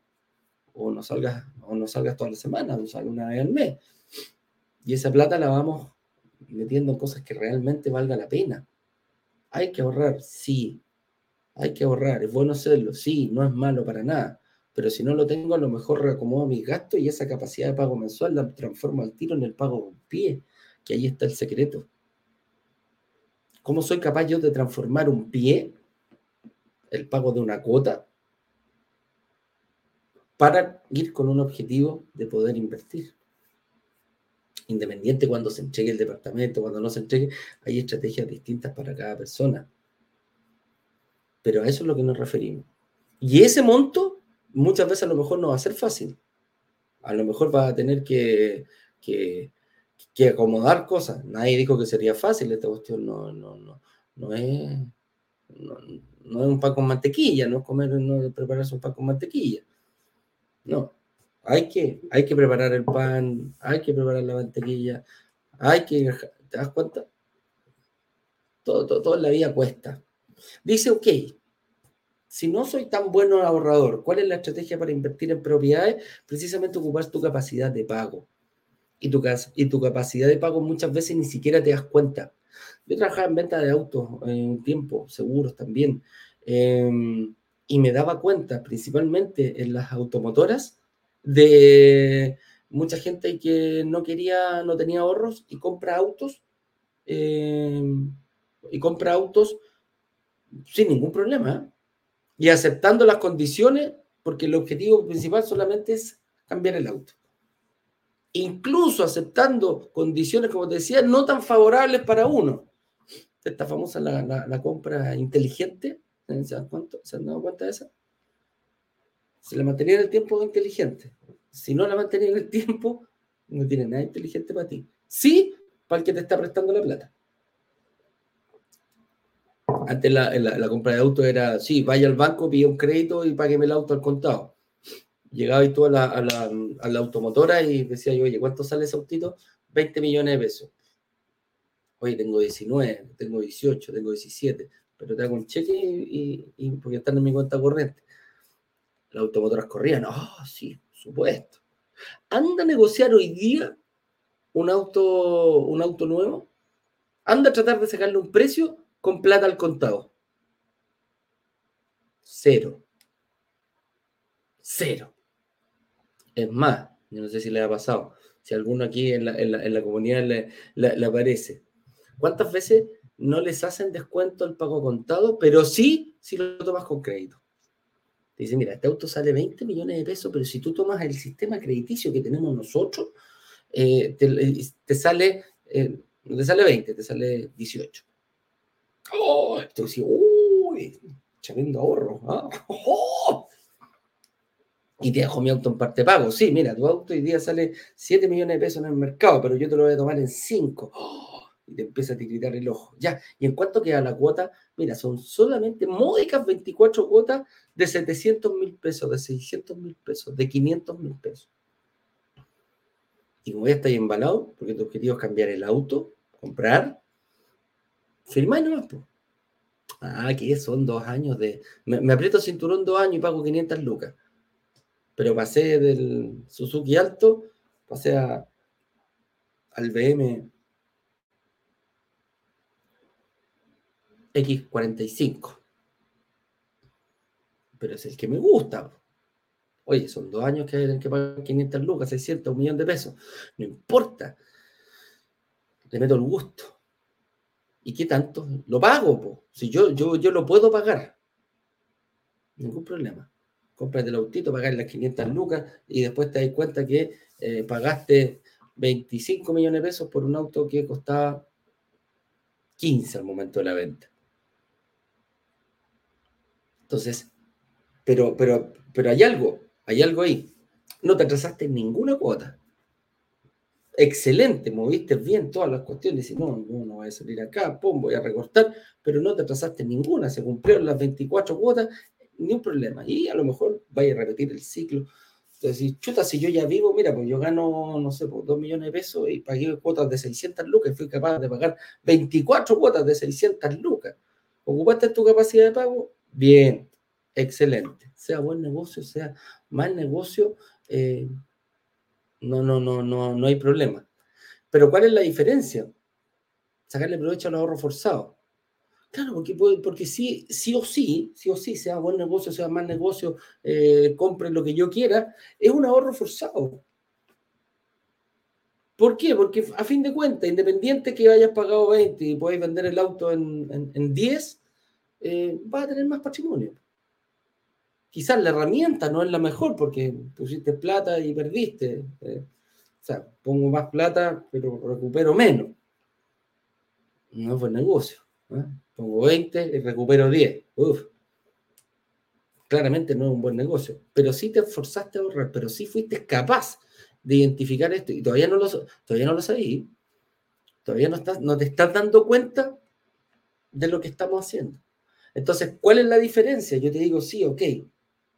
o no salgas, o no salgas toda la semana, o salgas una vez al mes. Y esa plata la vamos metiendo en cosas que realmente valga la pena. Hay que ahorrar, sí. Hay que ahorrar, es bueno hacerlo, sí, no es malo para nada. Pero si no lo tengo, a lo mejor reacomodo mis gastos y esa capacidad de pago mensual la transformo al tiro en el pago con pie, que ahí está el secreto. ¿Cómo soy capaz yo de transformar un pie, el pago de una cuota, para ir con un objetivo de poder invertir. Independiente cuando se entregue el departamento, cuando no se entregue, hay estrategias distintas para cada persona. Pero a eso es lo que nos referimos. Y ese monto muchas veces a lo mejor no va a ser fácil. A lo mejor va a tener que, que, acomodar cosas. Nadie dijo que sería fácil esta cuestión. No, no, no, no es, no, es un pan con mantequilla, no es comer, no es prepararse un pan con mantequilla. No, hay que, hay que preparar el pan, hay que preparar la mantequilla, hay que, ¿te das cuenta? Todo, todo, todo en la vida cuesta. Dice, ok, si no soy tan bueno ahorrador, ¿cuál es la estrategia para invertir en propiedades? Precisamente ocupar tu capacidad de pago. Y tu, y tu capacidad de pago muchas veces ni siquiera te das cuenta. Yo trabajaba en venta de autos en un tiempo, seguros también. Em, y me daba cuenta, principalmente en las automotoras, de mucha gente que no quería, no tenía ahorros y compra autos, eh, y compra autos sin ningún problema, y aceptando las condiciones, porque el objetivo principal solamente es cambiar el auto. Incluso aceptando condiciones, como te decía, no tan favorables para uno. Esta famosa la, compra inteligente, ¿se ¿se han dado cuenta de eso? Si la mantenía en el tiempo, inteligente. Si no la mantenía en el tiempo, no tiene nada inteligente para ti. Sí, para el que te está prestando la plata. Antes la, compra de auto era, sí, vaya al banco, pide un crédito y págueme el auto al contado. Llegaba y tú a la, a la, automotora y decía yo, oye, ¿cuánto sale ese autito? 20 millones de pesos. Oye, tengo 19, tengo 18, tengo 17, pero te hago un cheque y, y porque están en mi cuenta corriente. Las automotoras corrían, ah, sí, supuesto. Anda a negociar hoy día un auto, un auto nuevo. Anda a tratar de sacarle un precio con plata al contado. Cero. Cero. Es más, yo no sé si le ha pasado, si alguno aquí en la, comunidad le, aparece. ¿Cuántas veces no les hacen descuento el pago contado, pero sí si lo tomas con crédito? Dice, mira, este auto sale 20 millones de pesos, pero si tú tomas el sistema crediticio que tenemos nosotros, eh, te, sale, eh, te sale 20, te sale 18. ¡Oh! Esto dice, ¡uy! Tremendo ahorro. ¿ah? ¡Oh! Y te dejo mi auto en parte pago. Sí, mira, tu auto hoy día sale 7 millones de pesos en el mercado, pero yo te lo voy a tomar en 5. Y te empieza a tiritar el ojo. Ya, ¿y en cuánto queda la cuota? Mira, son solamente módicas 24 cuotas de 700 mil pesos, de 600 mil pesos, de 500 mil pesos. Y como ya estáis embalado, porque tu objetivo es cambiar el auto, comprar, firmáis nomás. pues. Ah, que son dos años de. Me, aprieto cinturón dos años y pago 500 lucas. Pero pasé del Suzuki Alto, pasé a, al BM X45. Pero es el que me gusta. Oye, son dos años que hay que pagar 500 lucas, 600, un millón de pesos. No importa. Le meto el gusto. ¿Y qué tanto? Lo pago, Si yo, yo, yo lo puedo pagar. Ningún problema. Cómprate el autito, pagar las 500 lucas y después te das cuenta que eh, pagaste 25 millones de pesos por un auto que costaba 15 al momento de la venta. Entonces, pero, pero, pero hay algo, hay algo ahí. No te atrasaste ninguna cuota. Excelente, moviste bien todas las cuestiones. Y no, no, no voy a salir acá, pum, voy a recortar, pero no te atrasaste ninguna. Se cumplieron las 24 cuotas, ni un problema. Y a lo mejor vaya a repetir el ciclo. Entonces, chuta, si yo ya vivo, mira, pues yo gano, no sé, pues 2 millones de pesos y pagué cuotas de 600 lucas, fui capaz de pagar 24 cuotas de 600 lucas. ¿Ocupaste tu capacidad de pago? Bien, excelente. Sea buen negocio, sea mal negocio, eh, no, no, no, no, no hay problema. Pero ¿cuál es la diferencia? Sacarle provecho al ahorro forzado. Claro, porque, porque sí, sí o sí, sí o sí, sea buen negocio, sea mal negocio, eh, compre lo que yo quiera, es un ahorro forzado. ¿Por qué? Porque a fin de cuentas, independiente que hayas pagado 20 y podáis vender el auto en, en, 10, eh, vas a tener más patrimonio quizás la herramienta no es la mejor porque pusiste plata y perdiste. Eh, o sea, pongo más plata, pero recupero menos. No es buen negocio. ¿eh? Pongo 20 y recupero 10. Uf. Claramente no es un buen negocio. Pero sí te esforzaste a ahorrar, pero sí fuiste capaz de identificar esto y todavía no lo, todavía no lo sabí. Todavía no te estás dando cuenta de lo que estamos haciendo. Entonces, ¿cuál es la diferencia? Yo te digo, sí, ok,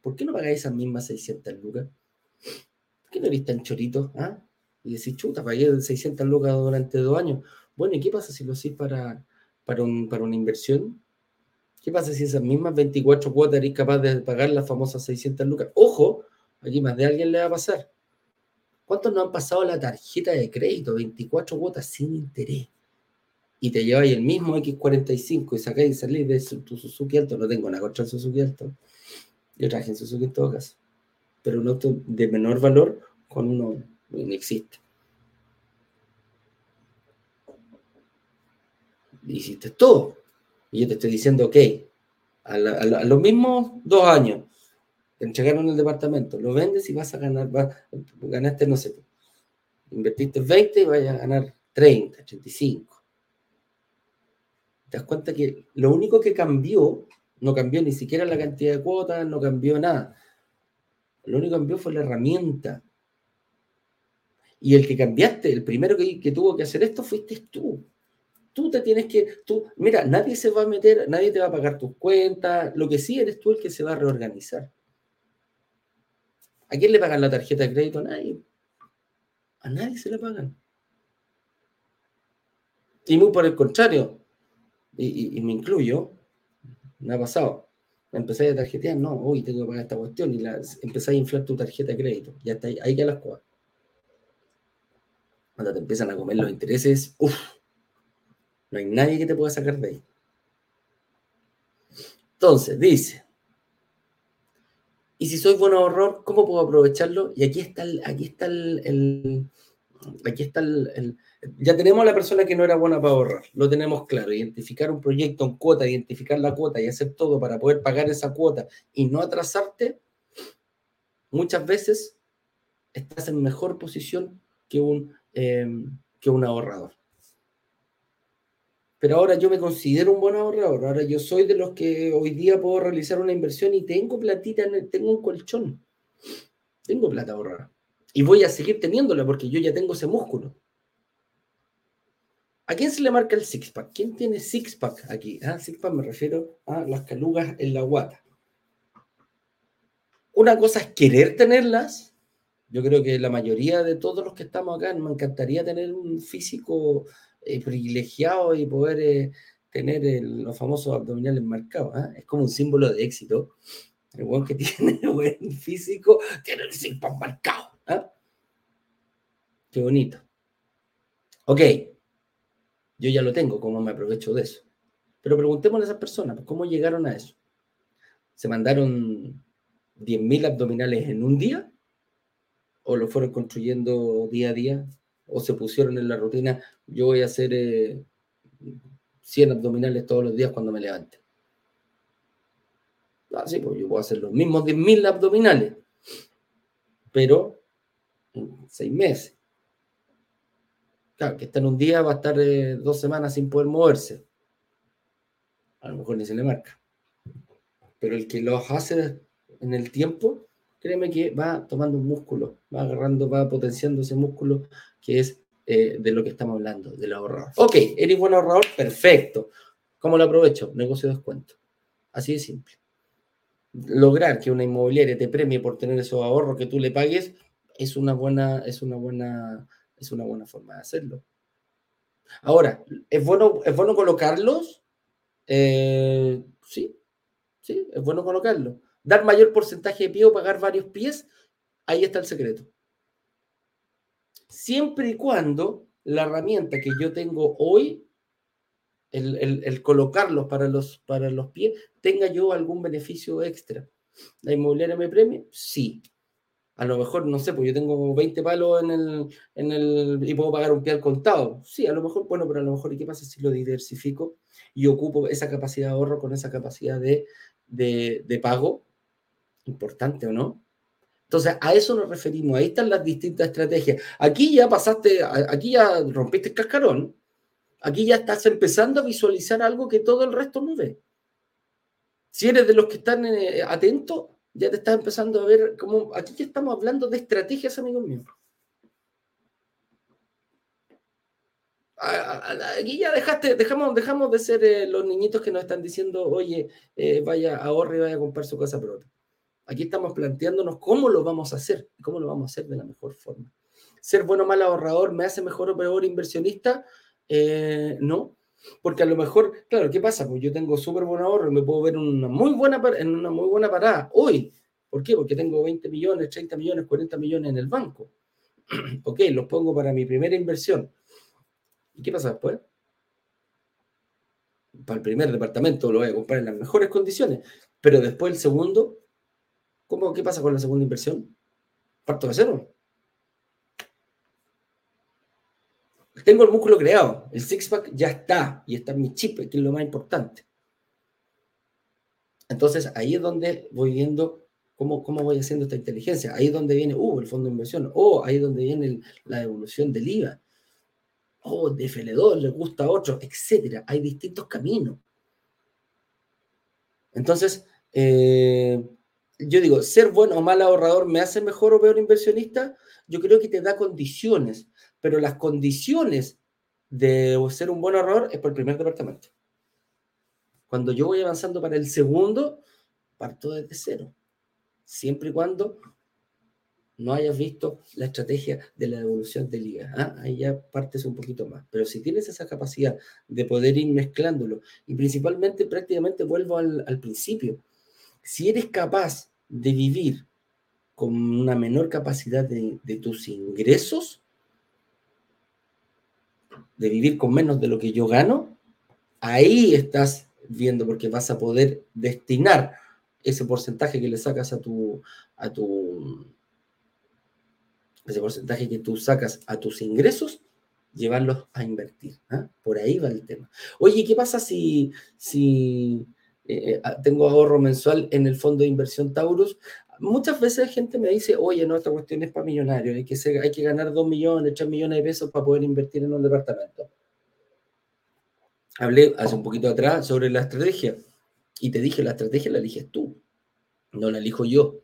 ¿por qué no pagáis esas mismas 600 lucas? ¿Por qué no eres tan chorito? ¿ah? Y decís, chuta, pagué 600 lucas durante dos años. Bueno, ¿y qué pasa si lo hacís para, para, una inversión? ¿Qué pasa si esas mismas 24 cuotas eres capaz de pagar las famosas 600 lucas? Ojo, aquí más de alguien le va a pasar. ¿Cuántos no han pasado la tarjeta de crédito? 24 cuotas sin interés. Y te lleváis el mismo X45 y sacáis y salís de tu Suzuki Alto. No tengo nada contra el Suzuki Alto. Yo traje en Suzuki en todo caso. Pero un auto de menor valor con uno no existe. Hiciste todo. Y yo te estoy diciendo, ok, a, los mismos dos años, te entregaron el departamento, lo vendes y vas a ganar, ganaste, no sé, invertiste 20 y vas a ganar 30, 35. Te das cuenta que lo único que cambió, no cambió ni siquiera la cantidad de cuotas, no cambió nada. Lo único que cambió fue la herramienta. Y el que cambiaste, el primero que, que tuvo que hacer esto fuiste tú. Tú te tienes que, tú, mira, nadie se va a meter, nadie te va a pagar tus cuentas, lo que sí eres tú el que se va a reorganizar. ¿A quién le pagan la tarjeta de crédito? A nadie. A nadie se le pagan. Y muy por el contrario, y, me incluyo, me ha pasado. Empecé a tarjetear, no, hoy tengo que pagar esta cuestión, y la, a inflar tu tarjeta de crédito. Ya está ahí, ahí que las cosas. Cuando te empiezan a comer los intereses, uff, no hay nadie que te pueda sacar de ahí. Entonces, dice, y si soy buen ahorrador, ¿cómo puedo aprovecharlo? Y aquí está el, aquí está el, aquí está el, ya tenemos a la persona que no era buena para ahorrar, lo tenemos claro, identificar un proyecto en cuota, identificar la cuota y hacer todo para poder pagar esa cuota y no atrasarte, muchas veces estás en mejor posición que un, eh, que un ahorrador. Pero ahora yo me considero un buen ahorrador. Ahora yo soy de los que hoy día puedo realizar una inversión y tengo platita, tengo un colchón. Tengo plata ahorrada. Y voy a seguir teniéndola porque yo ya tengo ese músculo. ¿A quién se le marca el six-pack? ¿Quién tiene six-pack aquí? Ah, six-pack me refiero a las calugas en la guata. Una cosa es querer tenerlas. Yo creo que la mayoría de todos los que estamos acá me encantaría tener un físico eh, privilegiado y poder eh, tener los famosos abdominales marcados. ¿ah? Es como un símbolo de éxito. El buen que tiene buen físico tiene el símbolo marcado. ¿Ah? Qué bonito. Ok, yo ya lo tengo, ¿cómo me aprovecho de eso? Pero preguntémosle a esas personas, pues, ¿cómo llegaron a eso? ¿Se mandaron 10.000 abdominales en un día? ¿O lo fueron construyendo día a día? ¿O se pusieron en la rutina, yo voy a hacer 100 eh, abdominales todos los días cuando me levante. Ah, sí, pues yo puedo hacer los mismos 10.000 abdominales, pero en seis meses. Claro, que está en un día va a estar eh, dos semanas sin poder moverse. A lo mejor ni se le marca. Pero el que los hace en el tiempo, créeme que va tomando un músculo, va agarrando, va potenciando ese músculo que es eh, de lo que estamos hablando, del ahorrador. Ok, eres buen ahorrador, perfecto. ¿Cómo lo aprovecho? Negocio de descuento. Así de simple. Lograr que una inmobiliaria te premie por tener esos ahorros que tú le pagues es una buena, es una buena, es una buena forma de hacerlo. Ahora, ¿es bueno, ¿es bueno colocarlos? Eh, sí, sí, es bueno colocarlos. Dar mayor porcentaje de pie o pagar varios pies, ahí está el secreto siempre y cuando la herramienta que yo tengo hoy, el, colocarlos para los, para los pies, tenga yo algún beneficio extra. ¿La inmobiliaria me premia? Sí. A lo mejor, no sé, pues yo tengo 20 palos en el, en el y puedo pagar un pie al contado. Sí, a lo mejor, bueno, pero a lo mejor, ¿y qué pasa si lo diversifico y ocupo esa capacidad de ahorro con esa capacidad de, de, de pago? Importante o no. Entonces, a eso nos referimos. Ahí están las distintas estrategias. Aquí ya pasaste, aquí ya rompiste el cascarón. Aquí ya estás empezando a visualizar algo que todo el resto no ve. Si eres de los que están eh, atentos, ya te estás empezando a ver cómo. Aquí ya estamos hablando de estrategias, amigos míos. Aquí ya dejaste, dejamos, dejamos de ser eh, los niñitos que nos están diciendo, oye, eh, vaya, ahorre y vaya a comprar su casa pronto. Aquí estamos planteándonos cómo lo vamos a hacer cómo lo vamos a hacer de la mejor forma. ¿Ser bueno o mal ahorrador me hace mejor o peor inversionista? Eh, no, porque a lo mejor, claro, ¿qué pasa? Pues yo tengo súper buen ahorro y me puedo ver una muy buena, en una muy buena parada hoy. ¿Por qué? Porque tengo 20 millones, 30 millones, 40 millones en el banco. ok, los pongo para mi primera inversión. ¿Y qué pasa después? Para el primer departamento lo voy a comprar en las mejores condiciones, pero después el segundo ¿Cómo, ¿Qué pasa con la segunda inversión? Parto de cero. Tengo el músculo creado, el six-pack ya está y está mi chip, que es lo más importante. Entonces ahí es donde voy viendo cómo, cómo voy haciendo esta inteligencia. Ahí es donde viene, uh, el fondo de inversión, o ahí es donde viene la devolución del IVA, o de FL2 le gusta a otro, etcétera. Hay distintos caminos. Entonces, eh, yo digo, ser bueno o mal ahorrador me hace mejor o peor inversionista. Yo creo que te da condiciones, pero las condiciones de ser un buen ahorrador es por el primer departamento. Cuando yo voy avanzando para el segundo, parto desde cero. Siempre y cuando no hayas visto la estrategia de la devolución de liga. ¿ah? Ahí ya partes un poquito más. Pero si tienes esa capacidad de poder ir mezclándolo, y principalmente prácticamente vuelvo al, principio, si eres capaz de vivir con una menor capacidad de, de tus ingresos, de vivir con menos de lo que yo gano, ahí estás viendo porque vas a poder destinar ese porcentaje que le sacas a tu, a tu, ese porcentaje que tú sacas a tus ingresos, llevarlos a invertir. ¿ah? Por ahí va el tema. Oye, ¿qué pasa si, si eh, ah, tengo ahorro mensual en el fondo de inversión Taurus? Muchas veces gente me dice, oye, no, esta cuestión es para millonarios, hay que, hay que ganar 2 millones, 3 millones de pesos para poder invertir en un departamento hablé hace un poquito atrás sobre la estrategia y te dije, la estrategia la eliges tú, no la elijo yo.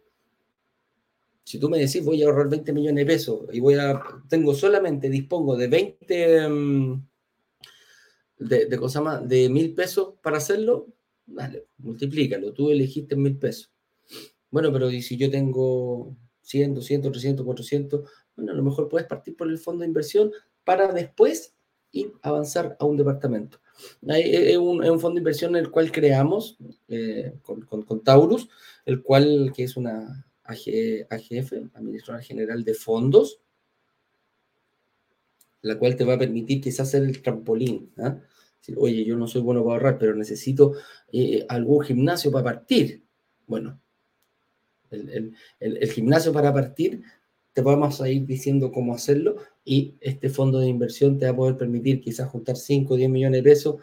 Si tú me decís, voy a ahorrar 20 millones de pesos y voy a, tengo solamente, dispongo de 20, mm, de, de, cosa más, de mil pesos para hacerlo, dale, multiplícalo, tú elegiste mil pesos. Bueno, pero si yo tengo 100, 200, 300, 400, bueno, a lo mejor puedes partir por el fondo de inversión para después ir avanzar a un departamento. Es un, fondo de inversión el cual creamos eh, con, Taurus, el cual que es una AGF, Administradora General de Fondos, la cual te va a permitir quizás hacer el trampolín. ¿ah? Oye, yo no soy bueno para ahorrar, pero necesito eh, algún gimnasio para partir. Bueno, el, gimnasio para partir te vamos a ir diciendo cómo hacerlo y este fondo de inversión te va a poder permitir quizás juntar 5 o 10 millones de pesos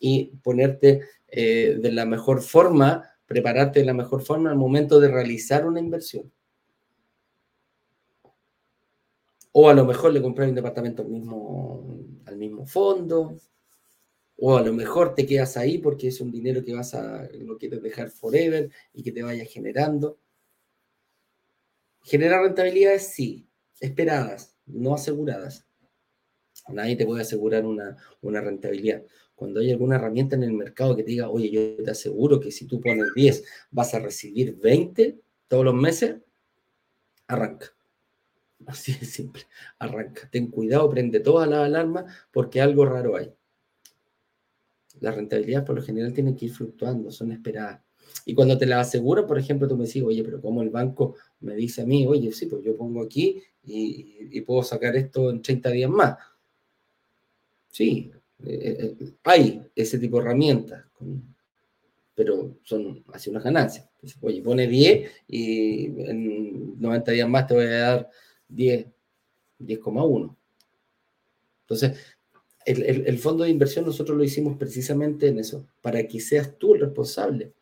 y ponerte eh, de la mejor forma, prepararte de la mejor forma al momento de realizar una inversión. O a lo mejor le comprar un departamento al mismo, al mismo fondo, o a lo mejor te quedas ahí porque es un dinero que vas a, lo quieres dejar forever y que te vaya generando. Generar rentabilidades, sí, esperadas, no aseguradas. Nadie te puede asegurar una, rentabilidad. Cuando hay alguna herramienta en el mercado que te diga, oye, yo te aseguro que si tú pones 10 vas a recibir 20 todos los meses, arranca. Así de simple, arranca. Ten cuidado, prende todas las alarmas porque algo raro hay. Las rentabilidades por lo general tienen que ir fluctuando, son esperadas. Y cuando te la aseguro, por ejemplo, tú me dices, oye, pero ¿cómo el banco me dice a mí, oye, sí, pues yo pongo aquí y, puedo sacar esto en 30 días más? Sí, eh, eh, hay ese tipo de herramientas, pero son así unas ganancias. oye, pone 10 y en 90 días más te voy a dar 10, 10,1. Entonces, el, el, fondo de inversión nosotros lo hicimos precisamente en eso, para que seas tú el responsable.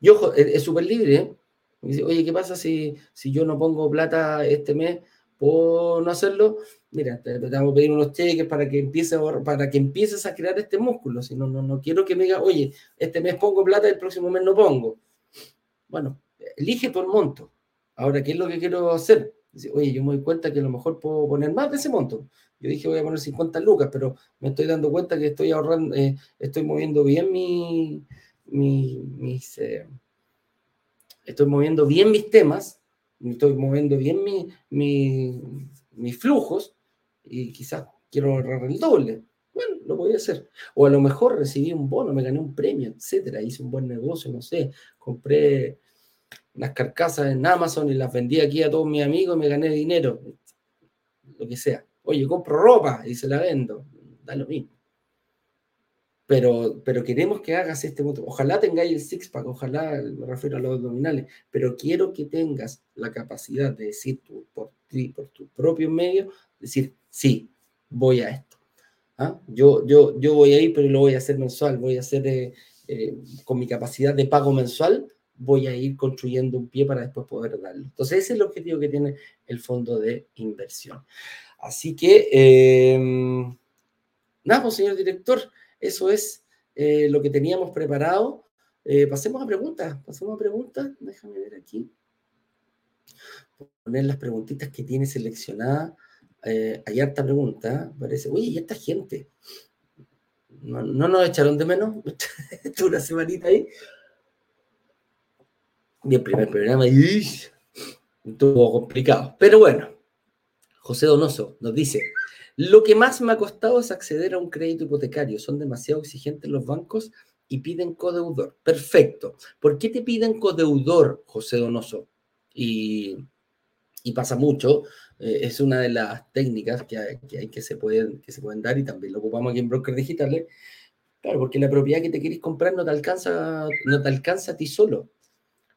Y ojo, es súper libre. ¿eh? Dice, oye, ¿qué pasa si, si yo no pongo plata este mes por no hacerlo? Mira, te, vamos a pedir unos cheques para que, empiece para que empieces a crear este músculo. Si no, no, no quiero que me diga, oye, este mes pongo plata, el próximo mes no pongo. Bueno, elige por monto. Ahora, ¿qué es lo que quiero hacer? Dice, oye, yo me doy cuenta que a lo mejor puedo poner más de ese monto. Yo dije voy a poner 50 lucas, pero me estoy dando cuenta que estoy ahorrando, eh, estoy moviendo bien mi, mis, eh, estoy moviendo bien mis temas, estoy moviendo bien mis flujos y quizás quiero ahorrar el doble. Bueno, lo voy a hacer. O a lo mejor recibí un bono, me gané un premio, etcétera. Hice un buen negocio, no sé. Compré unas carcasas en Amazon y las vendí aquí a todos mis amigos y me gané dinero. Lo que sea. Oye, compro ropa y se la vendo. Da lo mismo pero, pero queremos que hagas este motor. Ojalá tengáis el six-pack, ojalá, me refiero a los abdominales, pero quiero que tengas la capacidad de decir por ti, por tu propio medio, decir, sí, voy a esto. ¿ah? Yo, yo, yo voy a ir, pero lo voy a hacer mensual, voy a hacer eh, eh, con mi capacidad de pago mensual, voy a ir construyendo un pie para después poder darlo. Entonces, ese es el objetivo que tiene el fondo de inversión. Así que, em, nada, pues, señor director, eso es eh, lo que teníamos preparado. pasemos a preguntas, pasemos a preguntas. Déjame ver aquí poner las preguntitas que tiene seleccionadas. Eh, hay harta pregunta, parece, uy, ¿y esta gente? ¿No, nos echaron de menos? una semanita ahí. Y el primer programa, estuvo complicado. Pero bueno, José Donoso nos dice, lo que más me ha costado es acceder a un crédito hipotecario. Son demasiado exigentes los bancos y piden codeudor. Perfecto. ¿Por qué te piden codeudor, José Donoso? Y pasa mucho, eh, es una de las técnicas que hay, que, se pueden, dar y también lo ocupamos aquí en Brokers Digitales. Claro, porque la propiedad que te quieres comprar no te alcanza, no te alcanza a ti solo.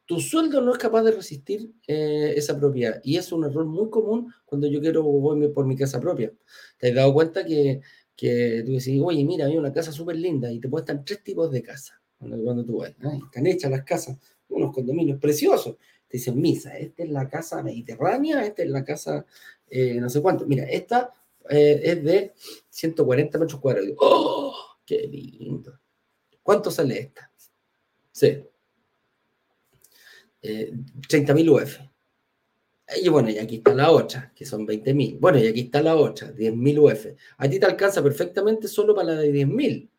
Tu sueldo no es capaz de resistir eh, esa propiedad y es un error muy común cuando yo quiero voy por mi casa propia. ¿Te has dado cuenta que, que tú decís, oye, mira, hay una casa súper linda y te estar tres tipos de casas cuando, cuando tú vas? Están hechas las casas, unos condominios preciosos te dicen, misa, esta es la casa mediterránea, esta es la casa eh, no sé cuánto. Mira, esta eh, es de 140 metros cuadrados. ¡Oh! ¡Qué lindo! ¿Cuánto sale esta? Sí. Eh, 30.000 UF. Y bueno, y aquí está la otra, que son 20.000. Bueno, y aquí está la otra, 10.000 UF. A ti te alcanza perfectamente solo para la de 10.000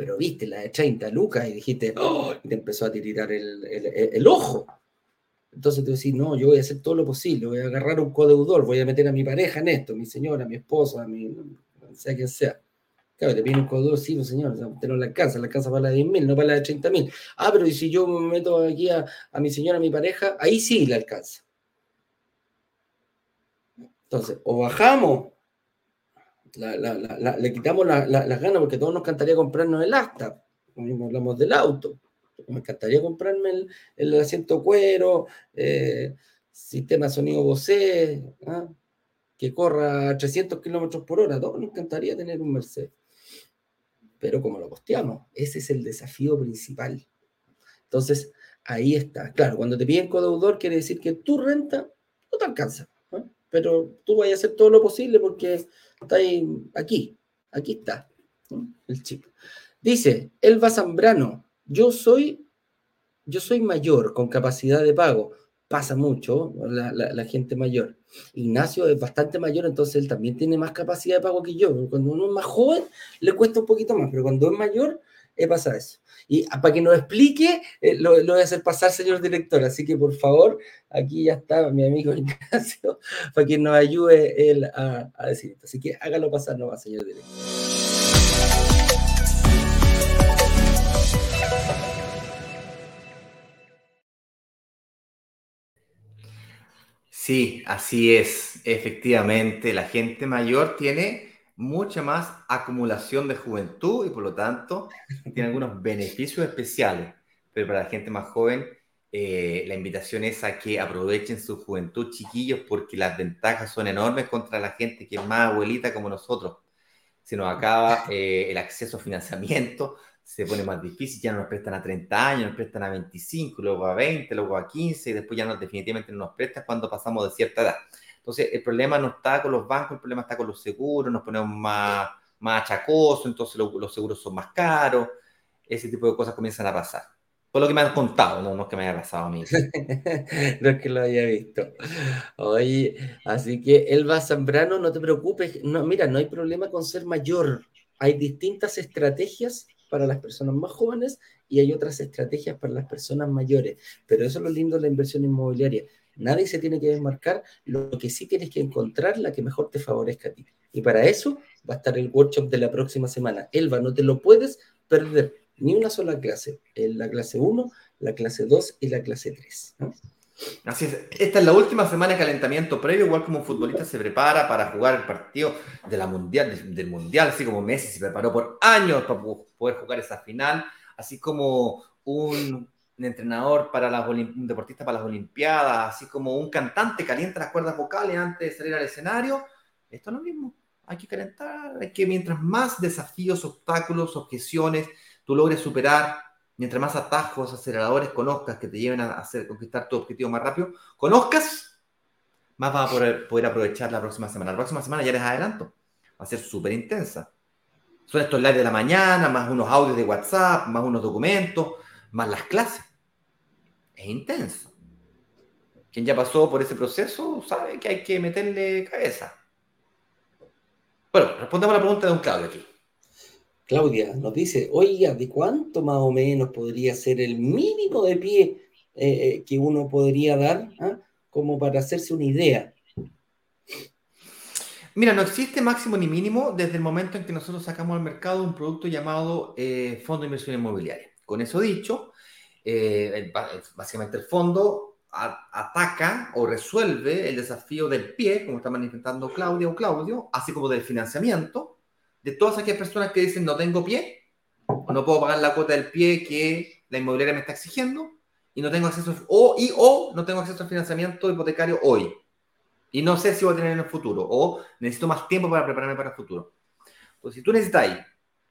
pero viste la de 30 lucas y dijiste, ¡oh! y te empezó a tirar el, ojo. Entonces tú decís, no, yo voy a hacer todo lo posible, voy a agarrar un codeudor, voy a meter a mi pareja en esto, mi señora, mi esposa, mi, sea quien sea. Claro, te pide un codeudor, sí, no señor, no la alcanza, la alcanza para la de 10.000, no para la de 30.000. Ah, pero ¿y si yo me meto aquí a, a mi señora, a mi pareja? Ahí sí la alcanza. Entonces, o bajamos le quitamos las ganas porque todos nos encantaría comprarnos el asta, como hablamos del auto. Me encantaría comprarme el, asiento cuero, eh, sistema sonido Bose, ¿ah? que corra a 300 kilómetros por hora. Todos nos encantaría tener un Mercedes. Pero como lo costeamos, ese es el desafío principal. Entonces, ahí está. Claro, cuando te piden codeudor, quiere decir que tu renta no te alcanza. Pero tú vas a hacer todo lo posible porque Está ahí, aquí, aquí está el chip. Dice, Elba Zambrano, yo soy, yo soy mayor con capacidad de pago. Pasa mucho la, gente mayor. Ignacio es bastante mayor, entonces él también tiene más capacidad de pago que yo. Cuando uno es más joven, le cuesta un poquito más, pero cuando es mayor, eh, pasa eso. Y ah, para que nos explique, eh, lo, voy a hacer pasar, señor director. Así que, por favor, aquí ya está mi amigo Ignacio, para que nos ayude él a, decir esto. Así que hágalo pasar nomás, señor director. Sí, así es. Efectivamente, la gente mayor tiene mucha más acumulación de juventud y por lo tanto tiene algunos beneficios especiales. Pero para la gente más joven, eh, la invitación es a que aprovechen su juventud, chiquillos, porque las ventajas son enormes contra la gente que es más abuelita como nosotros. Se nos acaba eh, el acceso a financiamiento, se pone más difícil, ya no nos prestan a 30 años, nos prestan a 25, luego a 20, luego a 15 y después ya no, definitivamente no nos prestan cuando pasamos de cierta edad. Entonces, el problema no está con los bancos, el problema está con los seguros, nos ponemos más, más achacosos, entonces los seguros son más caros, ese tipo de cosas comienzan a pasar. Por lo que me han contado, no, no es que me haya pasado a mí. no es que lo haya visto. Oye, así que Elba Zambrano, no te preocupes. No, mira, no hay problema con ser mayor. Hay distintas estrategias para las personas más jóvenes y hay otras estrategias para las personas mayores. Pero eso es lo lindo de la inversión inmobiliaria. Nadie se tiene que desmarcar, lo que sí tienes que encontrar la que mejor te favorezca a ti. Y para eso va a estar el workshop de la próxima semana. Elba, no te lo puedes perder, ni una sola clase. La clase 1, la clase 2 y la clase 3. Así es. Esta es la última semana de calentamiento previo, igual como un futbolista se prepara para jugar el partido de la mundial, del mundial, así como Messi se preparó por años para poder jugar esa final, así como un entrenador para las un deportista para las Olimpiadas, así como un cantante calienta las cuerdas vocales antes de salir al escenario. Esto es lo mismo. hay que calentar, hay que mientras más desafíos, obstáculos, objeciones tú logres superar, mientras más atajos, aceleradores conozcas que te lleven a hacer conquistar tu objetivo más rápido, conozcas, más vas a poder, poder aprovechar la próxima semana. La próxima semana ya les adelanto, va a ser súper intensa. Son estos lives de la mañana, más unos audios de WhatsApp, más unos documentos, más las clases. Es intenso. Quien ya pasó por ese proceso sabe que hay que meterle cabeza. Bueno, respondemos a la pregunta de un Claudio aquí. Claudia nos dice, oiga, ¿de cuánto más o menos podría ser el mínimo de pie eh, eh, que uno podría dar ah, como para hacerse una idea? Mira, no existe máximo ni mínimo desde el momento en que nosotros sacamos al mercado un producto llamado eh, Fondo de Inversión Inmobiliaria. Con eso dicho, básicamente el fondo ataca o resuelve el desafío del pie, como está manifestando Claudia o Claudio, así como del financiamiento, de todas aquellas personas que dicen no tengo pie, o no puedo pagar la cuota del pie que la inmobiliaria me está exigiendo, y no tengo acceso, o, y, o no tengo acceso al financiamiento hipotecario hoy, y no sé si voy a tener en el futuro, o necesito más tiempo para prepararme para el futuro. Entonces, si tú necesitas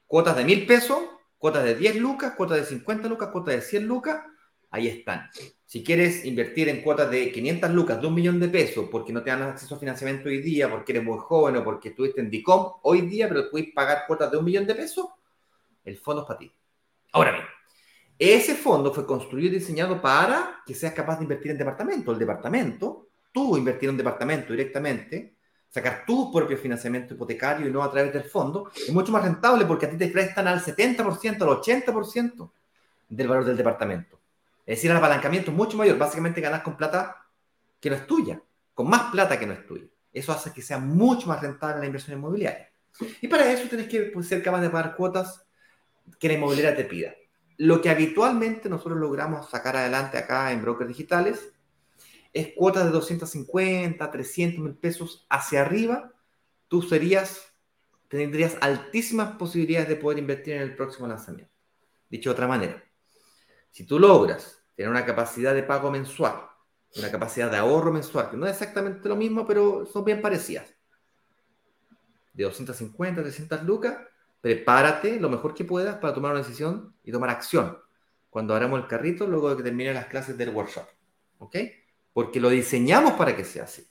cuotas de mil pesos, cuotas de 10 lucas, cuotas de 50 lucas, cuotas de 100 lucas, ahí están. Si quieres invertir en cuotas de 500 lucas, de un millón de pesos, porque no te dan acceso a financiamiento hoy día, porque eres muy joven o porque estuviste en DICOM hoy día, pero puedes pagar cuotas de un millón de pesos, el fondo es para ti. Ahora bien, ese fondo fue construido y diseñado para que seas capaz de invertir en departamento. El departamento, tú invertir en departamento directamente, sacar tu propio financiamiento hipotecario y no a través del fondo, es mucho más rentable porque a ti te prestan al 70%, al 80% del valor del departamento. Es decir, el apalancamiento es mucho mayor. Básicamente ganas con plata que no es tuya, con más plata que no es tuya. Eso hace que sea mucho más rentable la inversión inmobiliaria. Y para eso tienes que pues, ser capaz de pagar cuotas que la inmobiliaria te pida. Lo que habitualmente nosotros logramos sacar adelante acá en brokers digitales es cuotas de 250, 300 mil pesos hacia arriba. Tú serías, tendrías altísimas posibilidades de poder invertir en el próximo lanzamiento. Dicho de otra manera, si tú logras tener una capacidad de pago mensual, una capacidad de ahorro mensual, que no es exactamente lo mismo, pero son bien parecidas. De 250, 300 lucas, prepárate lo mejor que puedas para tomar una decisión y tomar acción cuando abramos el carrito luego de que terminen las clases del workshop. ¿Ok? Porque lo diseñamos para que sea así.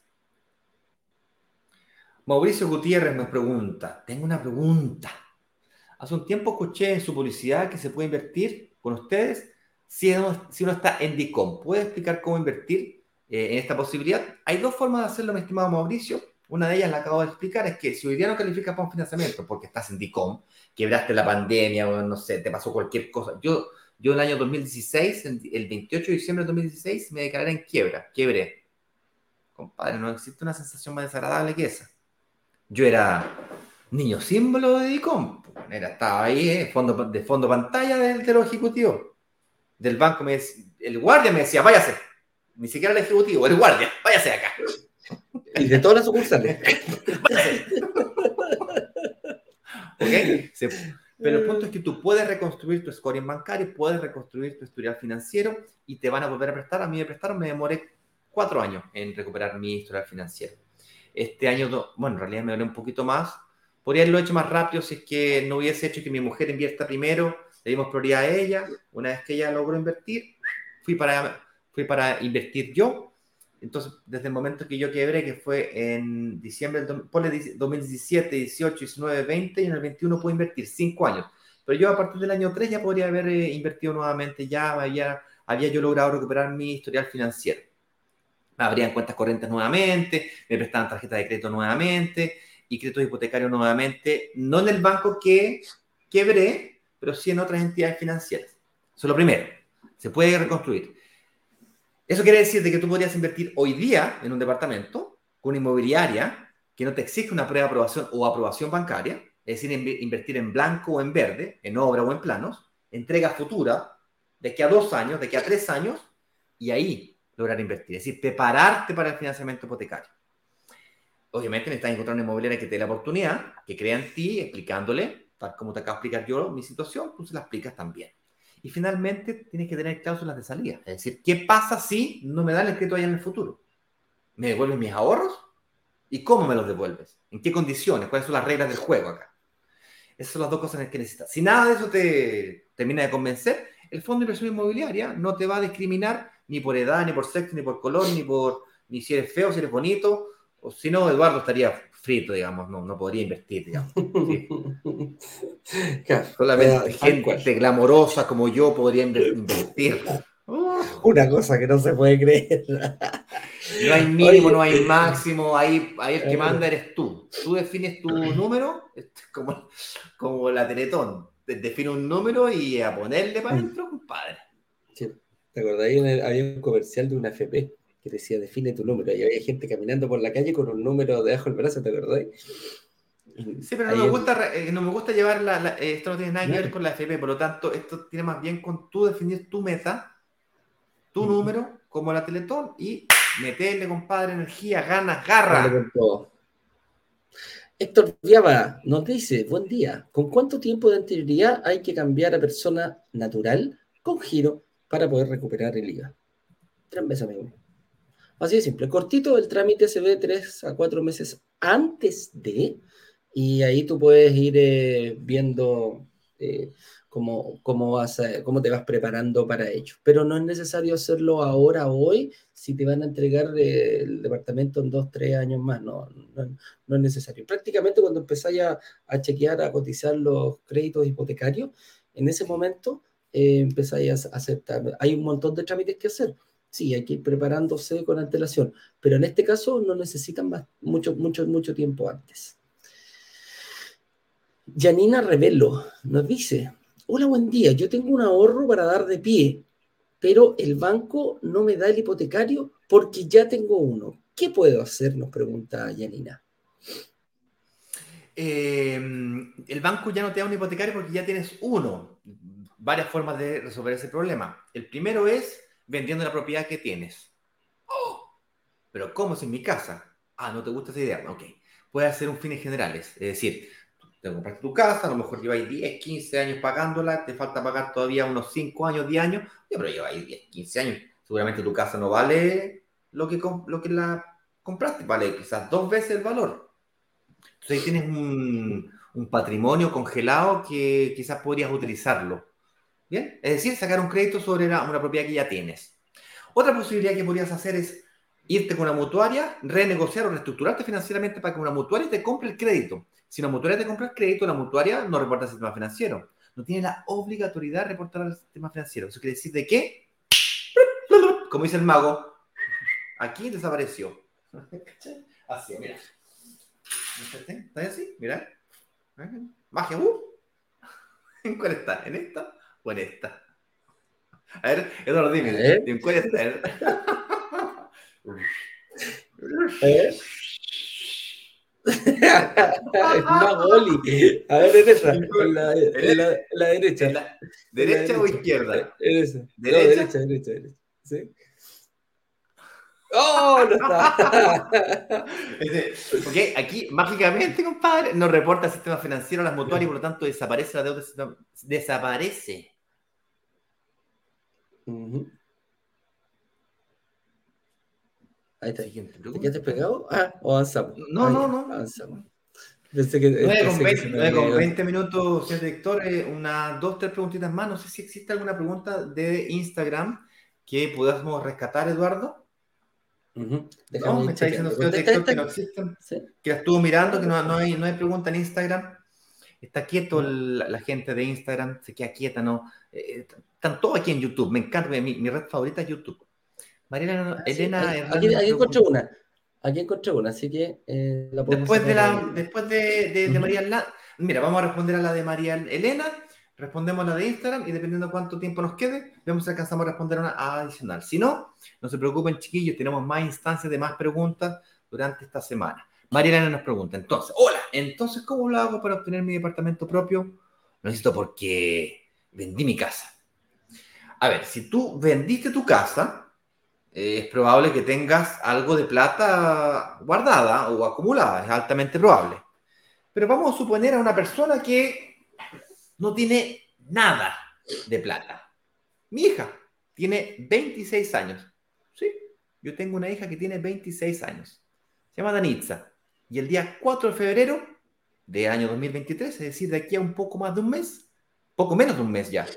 Mauricio Gutiérrez me pregunta, tengo una pregunta. Hace un tiempo escuché en su publicidad que se puede invertir con ustedes si uno, si uno está en DICOM, ¿puede explicar cómo invertir eh, en esta posibilidad? Hay dos formas de hacerlo, mi estimado Mauricio. Una de ellas la acabo de explicar, es que si hoy día no calificas para un financiamiento porque estás en DICOM, quebraste la pandemia o no sé, te pasó cualquier cosa. Yo, yo en el año 2016, el 28 de diciembre de 2016, me declaré en quiebra, quiebré. Compadre, no existe una sensación más desagradable que esa. Yo era niño símbolo de DICOM. Era, estaba ahí, eh, fondo, de fondo pantalla del, de los ejecutivos del banco, me el guardia me decía, váyase. Ni siquiera el ejecutivo, el guardia, váyase acá. Y de todas las sucursales. váyase. Pero el punto es que tú puedes reconstruir tu scoring bancario, puedes reconstruir tu historial financiero y te van a volver a prestar. A mí me prestaron, me demoré cuatro años en recuperar mi historial financiero. Este año, bueno, en realidad me demoré un poquito más. Podría haberlo hecho más rápido si es que no hubiese hecho que mi mujer invierta primero le dimos prioridad a ella. Una vez que ella logró invertir, fui para, fui para invertir yo. Entonces, desde el momento que yo quebré, que fue en diciembre del 2017, 18, 19, 20, y en el 21 pude invertir cinco años. Pero yo a partir del año 3 ya podría haber eh, invertido nuevamente, ya había, había yo logrado recuperar mi historial financiero. Me abrían cuentas corrientes nuevamente, me prestaban tarjetas de crédito nuevamente y créditos hipotecarios nuevamente, no en el banco que quebré, pero sí en otras entidades financieras. Eso es lo primero. Se puede reconstruir. Eso quiere decir de que tú podrías invertir hoy día en un departamento con una inmobiliaria que no te exige una prueba de aprobación o aprobación bancaria, es decir, invertir en blanco o en verde, en obra o en planos, entrega futura, de que a dos años, de que a tres años, y ahí lograr invertir. Es decir, prepararte para el financiamiento hipotecario. Obviamente necesitas encontrar una inmobiliaria que te dé la oportunidad, que crea en ti, explicándole tal como te acabo de explicar yo mi situación, tú se la explicas también. Y finalmente tienes que tener cláusulas de salida. Es decir, ¿qué pasa si no me dan el crédito allá en el futuro? ¿Me devuelven mis ahorros? ¿Y cómo me los devuelves? ¿En qué condiciones? ¿Cuáles son las reglas del juego acá? Esas son las dos cosas que necesitas. Si nada de eso te termina de convencer, el fondo de inversión inmobiliaria no te va a discriminar ni por edad, ni por sexo, ni por color, ni por ni si eres feo, si eres bonito, o si no, Eduardo estaría frito, digamos, no, no podría invertir, digamos. Solamente gente glamorosa como yo podría invertir. Una cosa que no se puede creer. No hay mínimo, no hay máximo, ahí, ahí el que manda eres tú. Tú defines tu número, como, como la Teletón. Define un número y a ponerle para adentro, compadre. ¿Te acordás? Había un comercial de una FP que decía define tu número y había gente caminando por la calle con un número debajo del brazo, ¿te acordás? Sí, pero no me, gusta, eh, no me gusta llevar la, eh, esto no tiene nada que ver con la FP, por lo tanto, esto tiene más bien con tú definir tu meta, tu número, como la Teletón, y meterle, compadre, energía, ganas, garra. Héctor Viaba nos dice, buen día, ¿con cuánto tiempo de anterioridad hay que cambiar a persona natural con giro para poder recuperar el IVA? Tres meses, amigo. Así de simple. Cortito, el trámite se ve tres a cuatro meses antes de, y ahí tú puedes ir eh, viendo eh, cómo, cómo, vas cómo te vas preparando para ello. Pero no es necesario hacerlo ahora, hoy, si te van a entregar eh, el departamento en dos, tres años más. No, no, es necesario. Prácticamente cuando empezáis a, a, chequear, a cotizar los créditos hipotecarios, en ese momento empezáis a aceptar. Hay un montón de trámites que hacer sí, hay que ir preparándose con antelación, pero en este caso no necesitan más, mucho, mucho, mucho tiempo antes. Janina Revelo nos dice, hola, buen día, yo tengo un ahorro para dar de pie, pero el banco no me da el hipotecario porque ya tengo uno. ¿Qué puedo hacer? Nos pregunta Janina. Em, el banco ya no te da un hipotecario porque ya tienes uno. Varias formas de resolver ese problema. El primero es vendiendo la propiedad que tienes. Oh, pero ¿cómo es en mi casa? Ah, ¿no te gusta esa idea? Ok. Puedes hacer un fines generales. Es decir, te compraste tu casa, a lo mejor lleváis 10, 15 años pagándola, te falta pagar todavía unos 5 años, 10 años, pero lleváis 10, 15 años. Seguramente tu casa no vale lo que, lo que la compraste, vale quizás dos veces el valor. Entonces ahí tienes un, un patrimonio congelado que quizás podrías utilizarlo ¿Bien? Es decir, sacar un crédito sobre una, propiedad que ya tienes. Otra posibilidad que podrías hacer es irte con una mutuaria, renegociar o reestructurarte financieramente para que una mutuaria te compre el crédito. Si una mutuaria te compra el crédito, la mutuaria no reporta al sistema financiero. No tiene la obligatoriedad de reportar al sistema financiero. Eso quiere decir de qué? Como dice el mago, aquí desapareció. Así, mira. ¿Está así? Mira. Magia. Uh. ¿En cuál está? ¿En esta? En esta? A ver, Eduardo, dime, ¿en cuál está? ¿Eh? es una boli. A ver, en esa, en la, en la, la derecha. la, ¿Derecha o izquierda? En esa. ¿Derecha? No, derecha, derecha, derecha. ¿Sí? ¡Oh! No está. Porque aquí, mágicamente, compadre, nos reporta el sistema financiero las mutuarias y por lo tanto desaparece la deuda. Desaparece. Ahí está. ¿Te quedaste pegado? Ah, o avanzamos. No, no, no. Avanzamos. Pensé que, 9 con, 20, con 20 minutos, señor director. Eh, unas dos, tres preguntitas más. No sé si existe alguna pregunta de Instagram que podamos rescatar, Eduardo. Uh no, me está diciendo señor director que no existen. Que estuvo mirando, que no, no, hay, no hay pregunta en Instagram. Está quieto la, gente de Instagram, se queda quieta, ¿no? Eh, están todos aquí en YouTube, me encanta, mi, mi red favorita es YouTube. María ah, Elena. aquí, encontré una. Aquí encontré una, así que eh, la Después de, la, después de, de, María Mira, vamos a responder a la de María Elena, respondemos a la de Instagram y dependiendo cuánto tiempo nos quede, vemos si alcanzamos a responder una adicional. Si no, no se preocupen, chiquillos, tenemos más instancias de más preguntas durante esta semana. María Elena nos pregunta, entonces, hola, entonces, ¿cómo lo hago para obtener mi departamento propio? Lo necesito porque vendí mi casa. A ver, si tú vendiste tu casa, eh, es probable que tengas algo de plata guardada o acumulada, es altamente probable. Pero vamos a suponer a una persona que no tiene nada de plata. Mi hija tiene 26 años. Sí, yo tengo una hija que tiene 26 años. Se llama Danitza. Y el día 4 de febrero de año 2023, es decir, de aquí a un poco más de un mes, poco menos de un mes ya,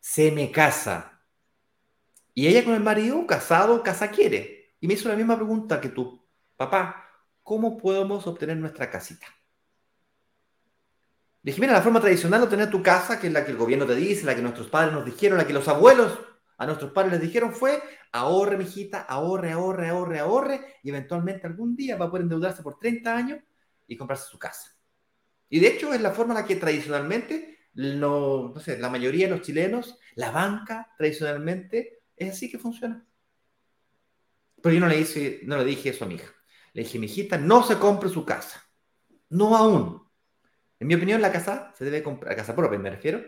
se me casa. Y ella con el marido, casado, casa quiere. Y me hizo la misma pregunta que tú, papá, ¿cómo podemos obtener nuestra casita? Dije, mira, la forma tradicional de obtener tu casa, que es la que el gobierno te dice, la que nuestros padres nos dijeron, la que los abuelos a nuestros padres les dijeron fue, ahorre, mijita, ahorre, ahorre, ahorre, ahorre, y eventualmente algún día va a poder endeudarse por 30 años y comprarse su casa. Y de hecho es la forma en la que tradicionalmente, no, no sé, la mayoría de los chilenos, la banca tradicionalmente es así que funciona. Pero yo no le, hice, no le dije eso a mi hija. Le dije, mi hijita, no se compre su casa. No aún. En mi opinión, la casa se debe comprar, la casa propia me refiero,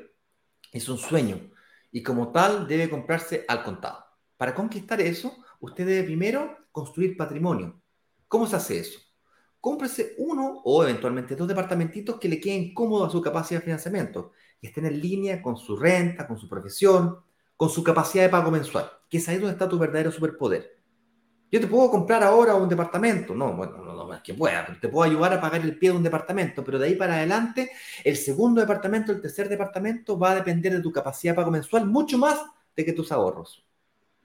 es un sueño. Y como tal, debe comprarse al contado. Para conquistar eso, usted debe primero construir patrimonio. ¿Cómo se hace eso? cómprese uno o eventualmente dos departamentitos que le queden cómodos a su capacidad de financiamiento, y estén en línea con su renta, con su profesión, con su capacidad de pago mensual, que es ahí donde está tu verdadero superpoder. Yo te puedo comprar ahora un departamento, no, bueno, que pueda, te puedo ayudar a pagar el pie de un departamento, pero de ahí para adelante, el segundo departamento, el tercer departamento va a depender de tu capacidad de pago mensual mucho más de que tus ahorros.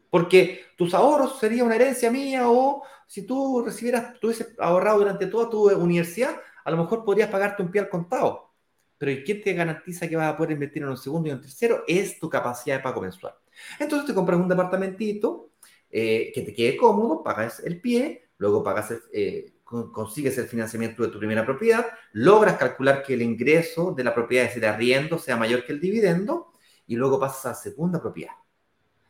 Porque tus ahorros sería una herencia mía o si tú recibieras, tú hubieses ahorrado durante toda tu universidad, a lo mejor podrías pagarte un pie al contado. Pero ¿quién te garantiza que vas a poder invertir en un segundo y un tercero? Es tu capacidad de pago mensual. Entonces te compras un departamentito eh, que te quede cómodo, pagas el pie, luego pagas eh, consigues el financiamiento de tu primera propiedad, logras calcular que el ingreso de la propiedad, es decir, arriendo, sea mayor que el dividendo, y luego pasas a la segunda propiedad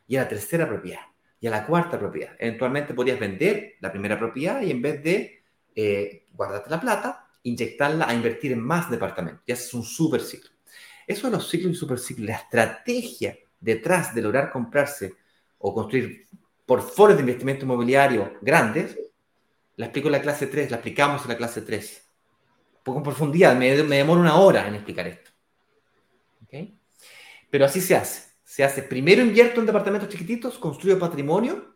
y a la tercera propiedad y a la cuarta propiedad. Eventualmente podrías vender la primera propiedad y en vez de eh, guardarte la plata, inyectarla a invertir en más departamentos. Y haces un super ciclo. Eso de los ciclos y super ciclos, la estrategia detrás de lograr comprarse o construir portfolios de investimento inmobiliario grandes, la explico en la clase 3, la explicamos en la clase 3. Un poco en profundidad, me, me demoro una hora en explicar esto. ¿Okay? Pero así se hace se hace, primero invierto en departamentos chiquititos, construyo patrimonio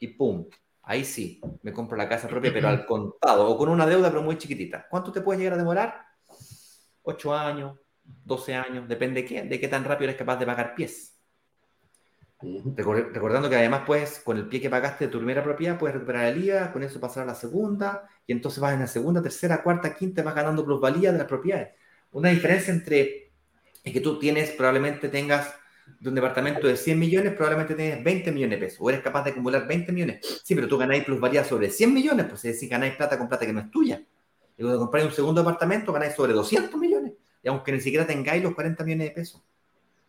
y ¡pum! Ahí sí, me compro la casa propia, pero al contado o con una deuda, pero muy chiquitita. ¿Cuánto te puede llegar a demorar? Ocho años, 12 años, depende de qué, de qué tan rápido eres capaz de pagar pies. Recordando que además, pues, con el pie que pagaste de tu primera propiedad, puedes recuperar el IVA, con eso pasar a la segunda, y entonces vas en la segunda, tercera, cuarta, quinta, vas ganando plusvalía de las propiedades. Una diferencia entre es que tú tienes, probablemente tengas de un departamento de 100 millones, probablemente tienes 20 millones de pesos, o eres capaz de acumular 20 millones. Sí, pero tú ganáis plusvalía sobre 100 millones, pues es decir, ganáis plata con plata que no es tuya. Y cuando compráis un segundo departamento, ganáis sobre 200 millones, y aunque ni siquiera tengáis los 40 millones de pesos.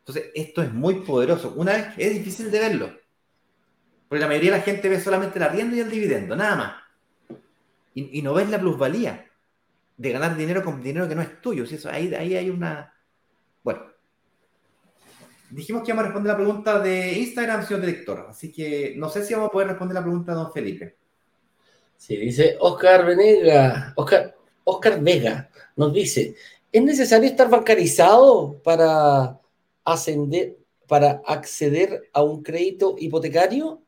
Entonces, esto es muy poderoso. Una vez es difícil de verlo, porque la mayoría de la gente ve solamente la rienda y el dividendo, nada más. Y, no ves la plusvalía de ganar dinero con dinero que no es tuyo. ¿sí? Eso, ahí, ahí hay una... Bueno, dijimos que íbamos a responder la pregunta de Instagram, señor director. Así que no sé si vamos a poder responder la pregunta de don Felipe. Sí, dice Oscar Venega, Oscar, Oscar Vega nos dice, ¿es necesario estar bancarizado para ascender, para acceder a un crédito hipotecario?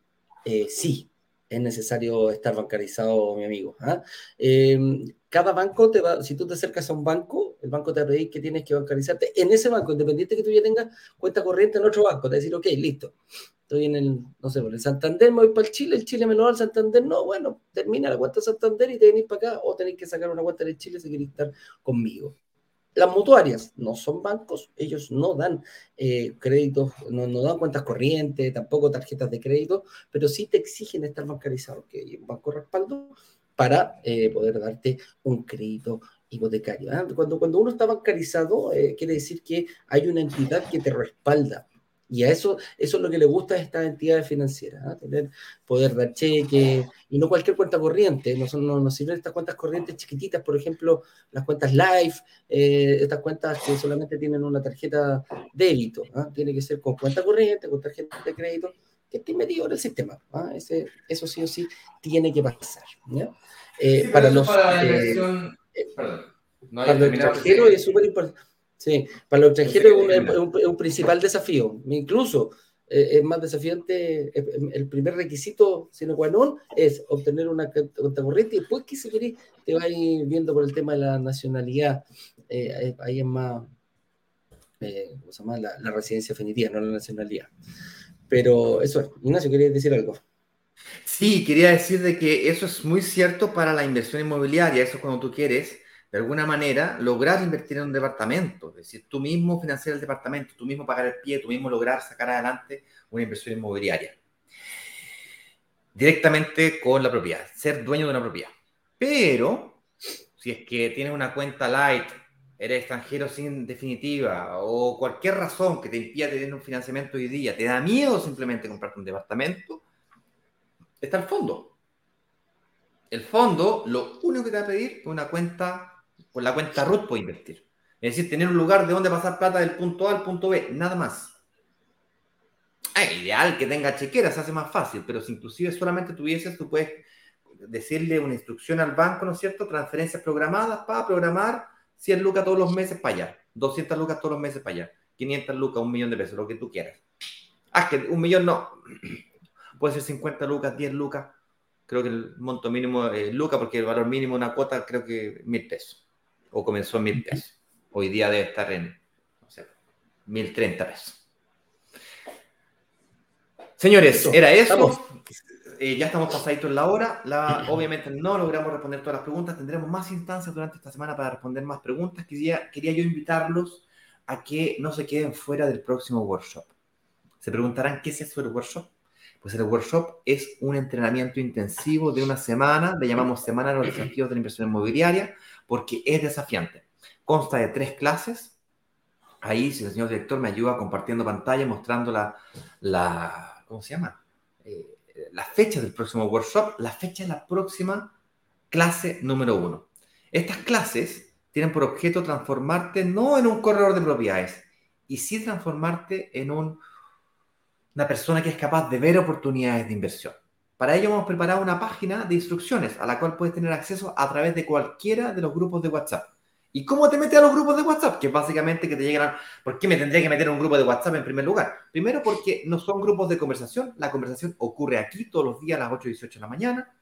Eh, sí, es necesario estar bancarizado, mi amigo. ¿ah? Em, cada banco te va, si tú te acercas a un banco, el banco te va a pedir que tienes que bancarizarte en ese banco, independiente que tú ya tengas cuenta corriente en otro banco, te va a decir, ok, listo, estoy en el, no sé, por el Santander, me voy para el Chile, el Chile me lo da al Santander, no, bueno, termina la cuenta Santander y te venís para acá, o tenéis que sacar una cuenta de Chile si queréis estar conmigo. Las mutuarias no son bancos, ellos no dan eh, créditos, no, dan cuentas corrientes, tampoco tarjetas de crédito, pero sí te exigen estar bancarizado, que hay un banco respaldo para eh, poder darte un crédito hipotecario. ¿ah? Cuando, cuando uno está bancarizado, eh, quiere decir que hay una entidad que te respalda. Y a eso, eso es lo que le gusta a estas entidades financieras, ¿ah? tener poder dar cheque y no cualquier cuenta corriente. No, son, no, sirven estas cuentas corrientes chiquititas, por ejemplo, las cuentas Life, eh, estas cuentas que solamente tienen una tarjeta débito. ¿ah? Tiene que ser con cuenta corriente, con tarjeta de crédito, que esté metido en el sistema. ¿ah? Ese, eso sí o sí tiene que pasar. Eh, para los. Para, eh, perdón, no para los es súper importante Sí, para los extranjeros es un, principal desafío. Incluso eh, es más desafiante. El primer requisito, sino qua non, es obtener una cuenta corriente y después que se quiere, te vas viendo por el tema de la nacionalidad. Eh, ahí es más, ¿cómo se llama? La, residencia definitiva, no la nacionalidad. Pero eso es. Ignacio, ¿querías decir algo? Sí, quería decir de que eso es muy cierto para la inversión inmobiliaria. Eso es cuando tú quieres de alguna manera, lograr invertir en un departamento, es decir, tú mismo financiar el departamento, tú mismo pagar el pie, tú mismo lograr sacar adelante una inversión inmobiliaria. Directamente con la propiedad, ser dueño de una propiedad. Pero, si es que tienes una cuenta light, eres extranjero sin definitiva o cualquier razón que te impida tener un financiamiento hoy día, te da miedo simplemente comprarte un departamento, está el fondo. El fondo lo único que te va a pedir es una cuenta con la cuenta RUT puede invertir. Es decir, tener un lugar de donde pasar plata del punto A al punto B, nada más. Es ideal que tenga chequera, se hace más fácil, pero si inclusive solamente tuvieses, tú puedes decirle una instrucción al banco, ¿no es cierto? Transferencias programadas para programar 100 lucas todos los meses para allá, 200 lucas todos los meses para allá, 500 lucas, un millón de pesos, lo que tú quieras. Ah, que un millón no, puede ser 50 lucas, 10 lucas, creo que el monto mínimo es lucas, porque el valor mínimo de una cuota creo que mil pesos o comenzó en mil pesos. Hoy día debe estar en, no sé, mil treinta pesos. Señores, era eso. Eh, ya estamos pasaditos en la hora. La, obviamente no logramos responder todas las preguntas. Tendremos más instancias durante esta semana para responder más preguntas. Quería, quería yo invitarlos a que no se queden fuera del próximo workshop. Se preguntarán qué es eso del workshop. Pues el workshop es un entrenamiento intensivo de una semana, le llamamos Semana de los Desafíos de la Inversión Inmobiliaria, porque es desafiante. Consta de tres clases. Ahí, si el señor director me ayuda compartiendo pantalla, mostrando la, la ¿cómo se llama? Eh, la fecha del próximo workshop, la fecha de la próxima clase número uno. Estas clases tienen por objeto transformarte no en un corredor de propiedades, y sí transformarte en un, una persona que es capaz de ver oportunidades de inversión. Para ello hemos preparado una página de instrucciones a la cual puedes tener acceso a través de cualquiera de los grupos de WhatsApp. ¿Y cómo te metes a los grupos de WhatsApp? Que básicamente que te llegan a... ¿Por qué me tendría que meter en un grupo de WhatsApp en primer lugar? Primero porque no son grupos de conversación. La conversación ocurre aquí todos los días a las 8 y 18 de la mañana.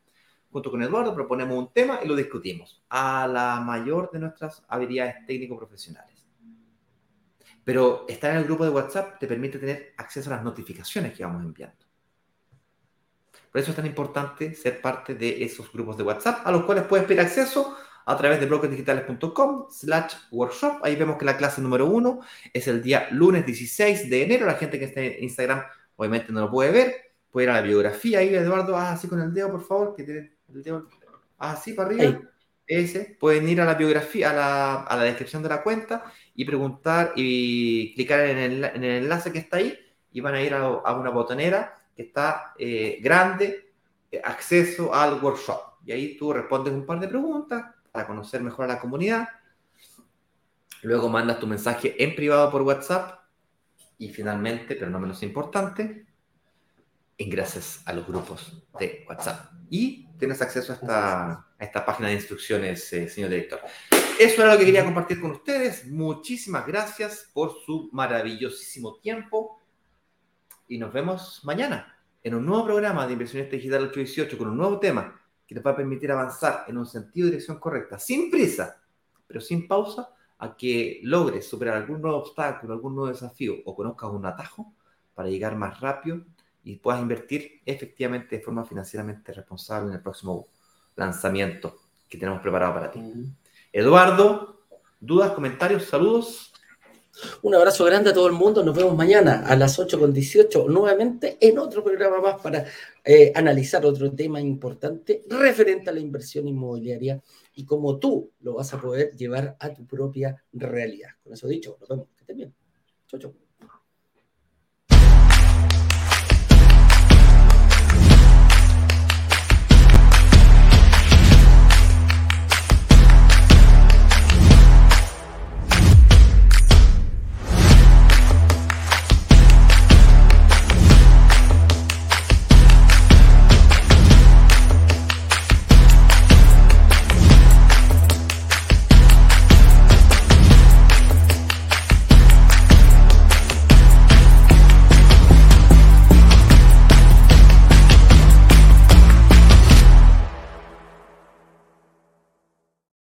Junto con Eduardo proponemos un tema y lo discutimos a la mayor de nuestras habilidades técnico-profesionales. Pero estar en el grupo de WhatsApp te permite tener acceso a las notificaciones que vamos enviando. Por eso es tan importante ser parte de esos grupos de WhatsApp a los cuales puedes pedir acceso a través de bloquesdigitales.com slash workshop. Ahí vemos que la clase número uno es el día lunes 16 de enero. La gente que está en Instagram obviamente no lo puede ver. Puede ir a la biografía ahí, Eduardo. Ah, así con el dedo, por favor. Que tiene el dedo. Ah, así para arriba. Ese. Pueden ir a la biografía, a la, a la, descripción de la cuenta y preguntar y clicar en el, en el enlace que está ahí y van a ir a, a una botonera que está eh, grande, eh, acceso al workshop. Y ahí tú respondes un par de preguntas para conocer mejor a la comunidad. Luego mandas tu mensaje en privado por WhatsApp. Y finalmente, pero no menos importante, ingresas a los grupos de WhatsApp. Y tienes acceso a esta, a esta página de instrucciones, eh, señor director. Eso era lo que quería compartir con ustedes. Muchísimas gracias por su maravillosísimo tiempo y nos vemos mañana en un nuevo programa de Inversionista Digital 818 con un nuevo tema que les va a permitir avanzar en un sentido de dirección correcta, sin prisa, pero sin pausa, a que logres superar algún nuevo obstáculo, algún nuevo desafío o conozcas un atajo para llegar más rápido y puedas invertir efectivamente de forma financieramente responsable en el próximo lanzamiento que tenemos preparado para ti. Eduardo, dudas, comentarios, saludos. Un abrazo grande a todo el mundo. Nos vemos mañana a las 8 con 18 nuevamente en otro programa más para eh, analizar otro tema importante referente a la inversión inmobiliaria y cómo tú lo vas a poder llevar a tu propia realidad. Con eso dicho, nos vemos. Que estén bien. Chau, chau.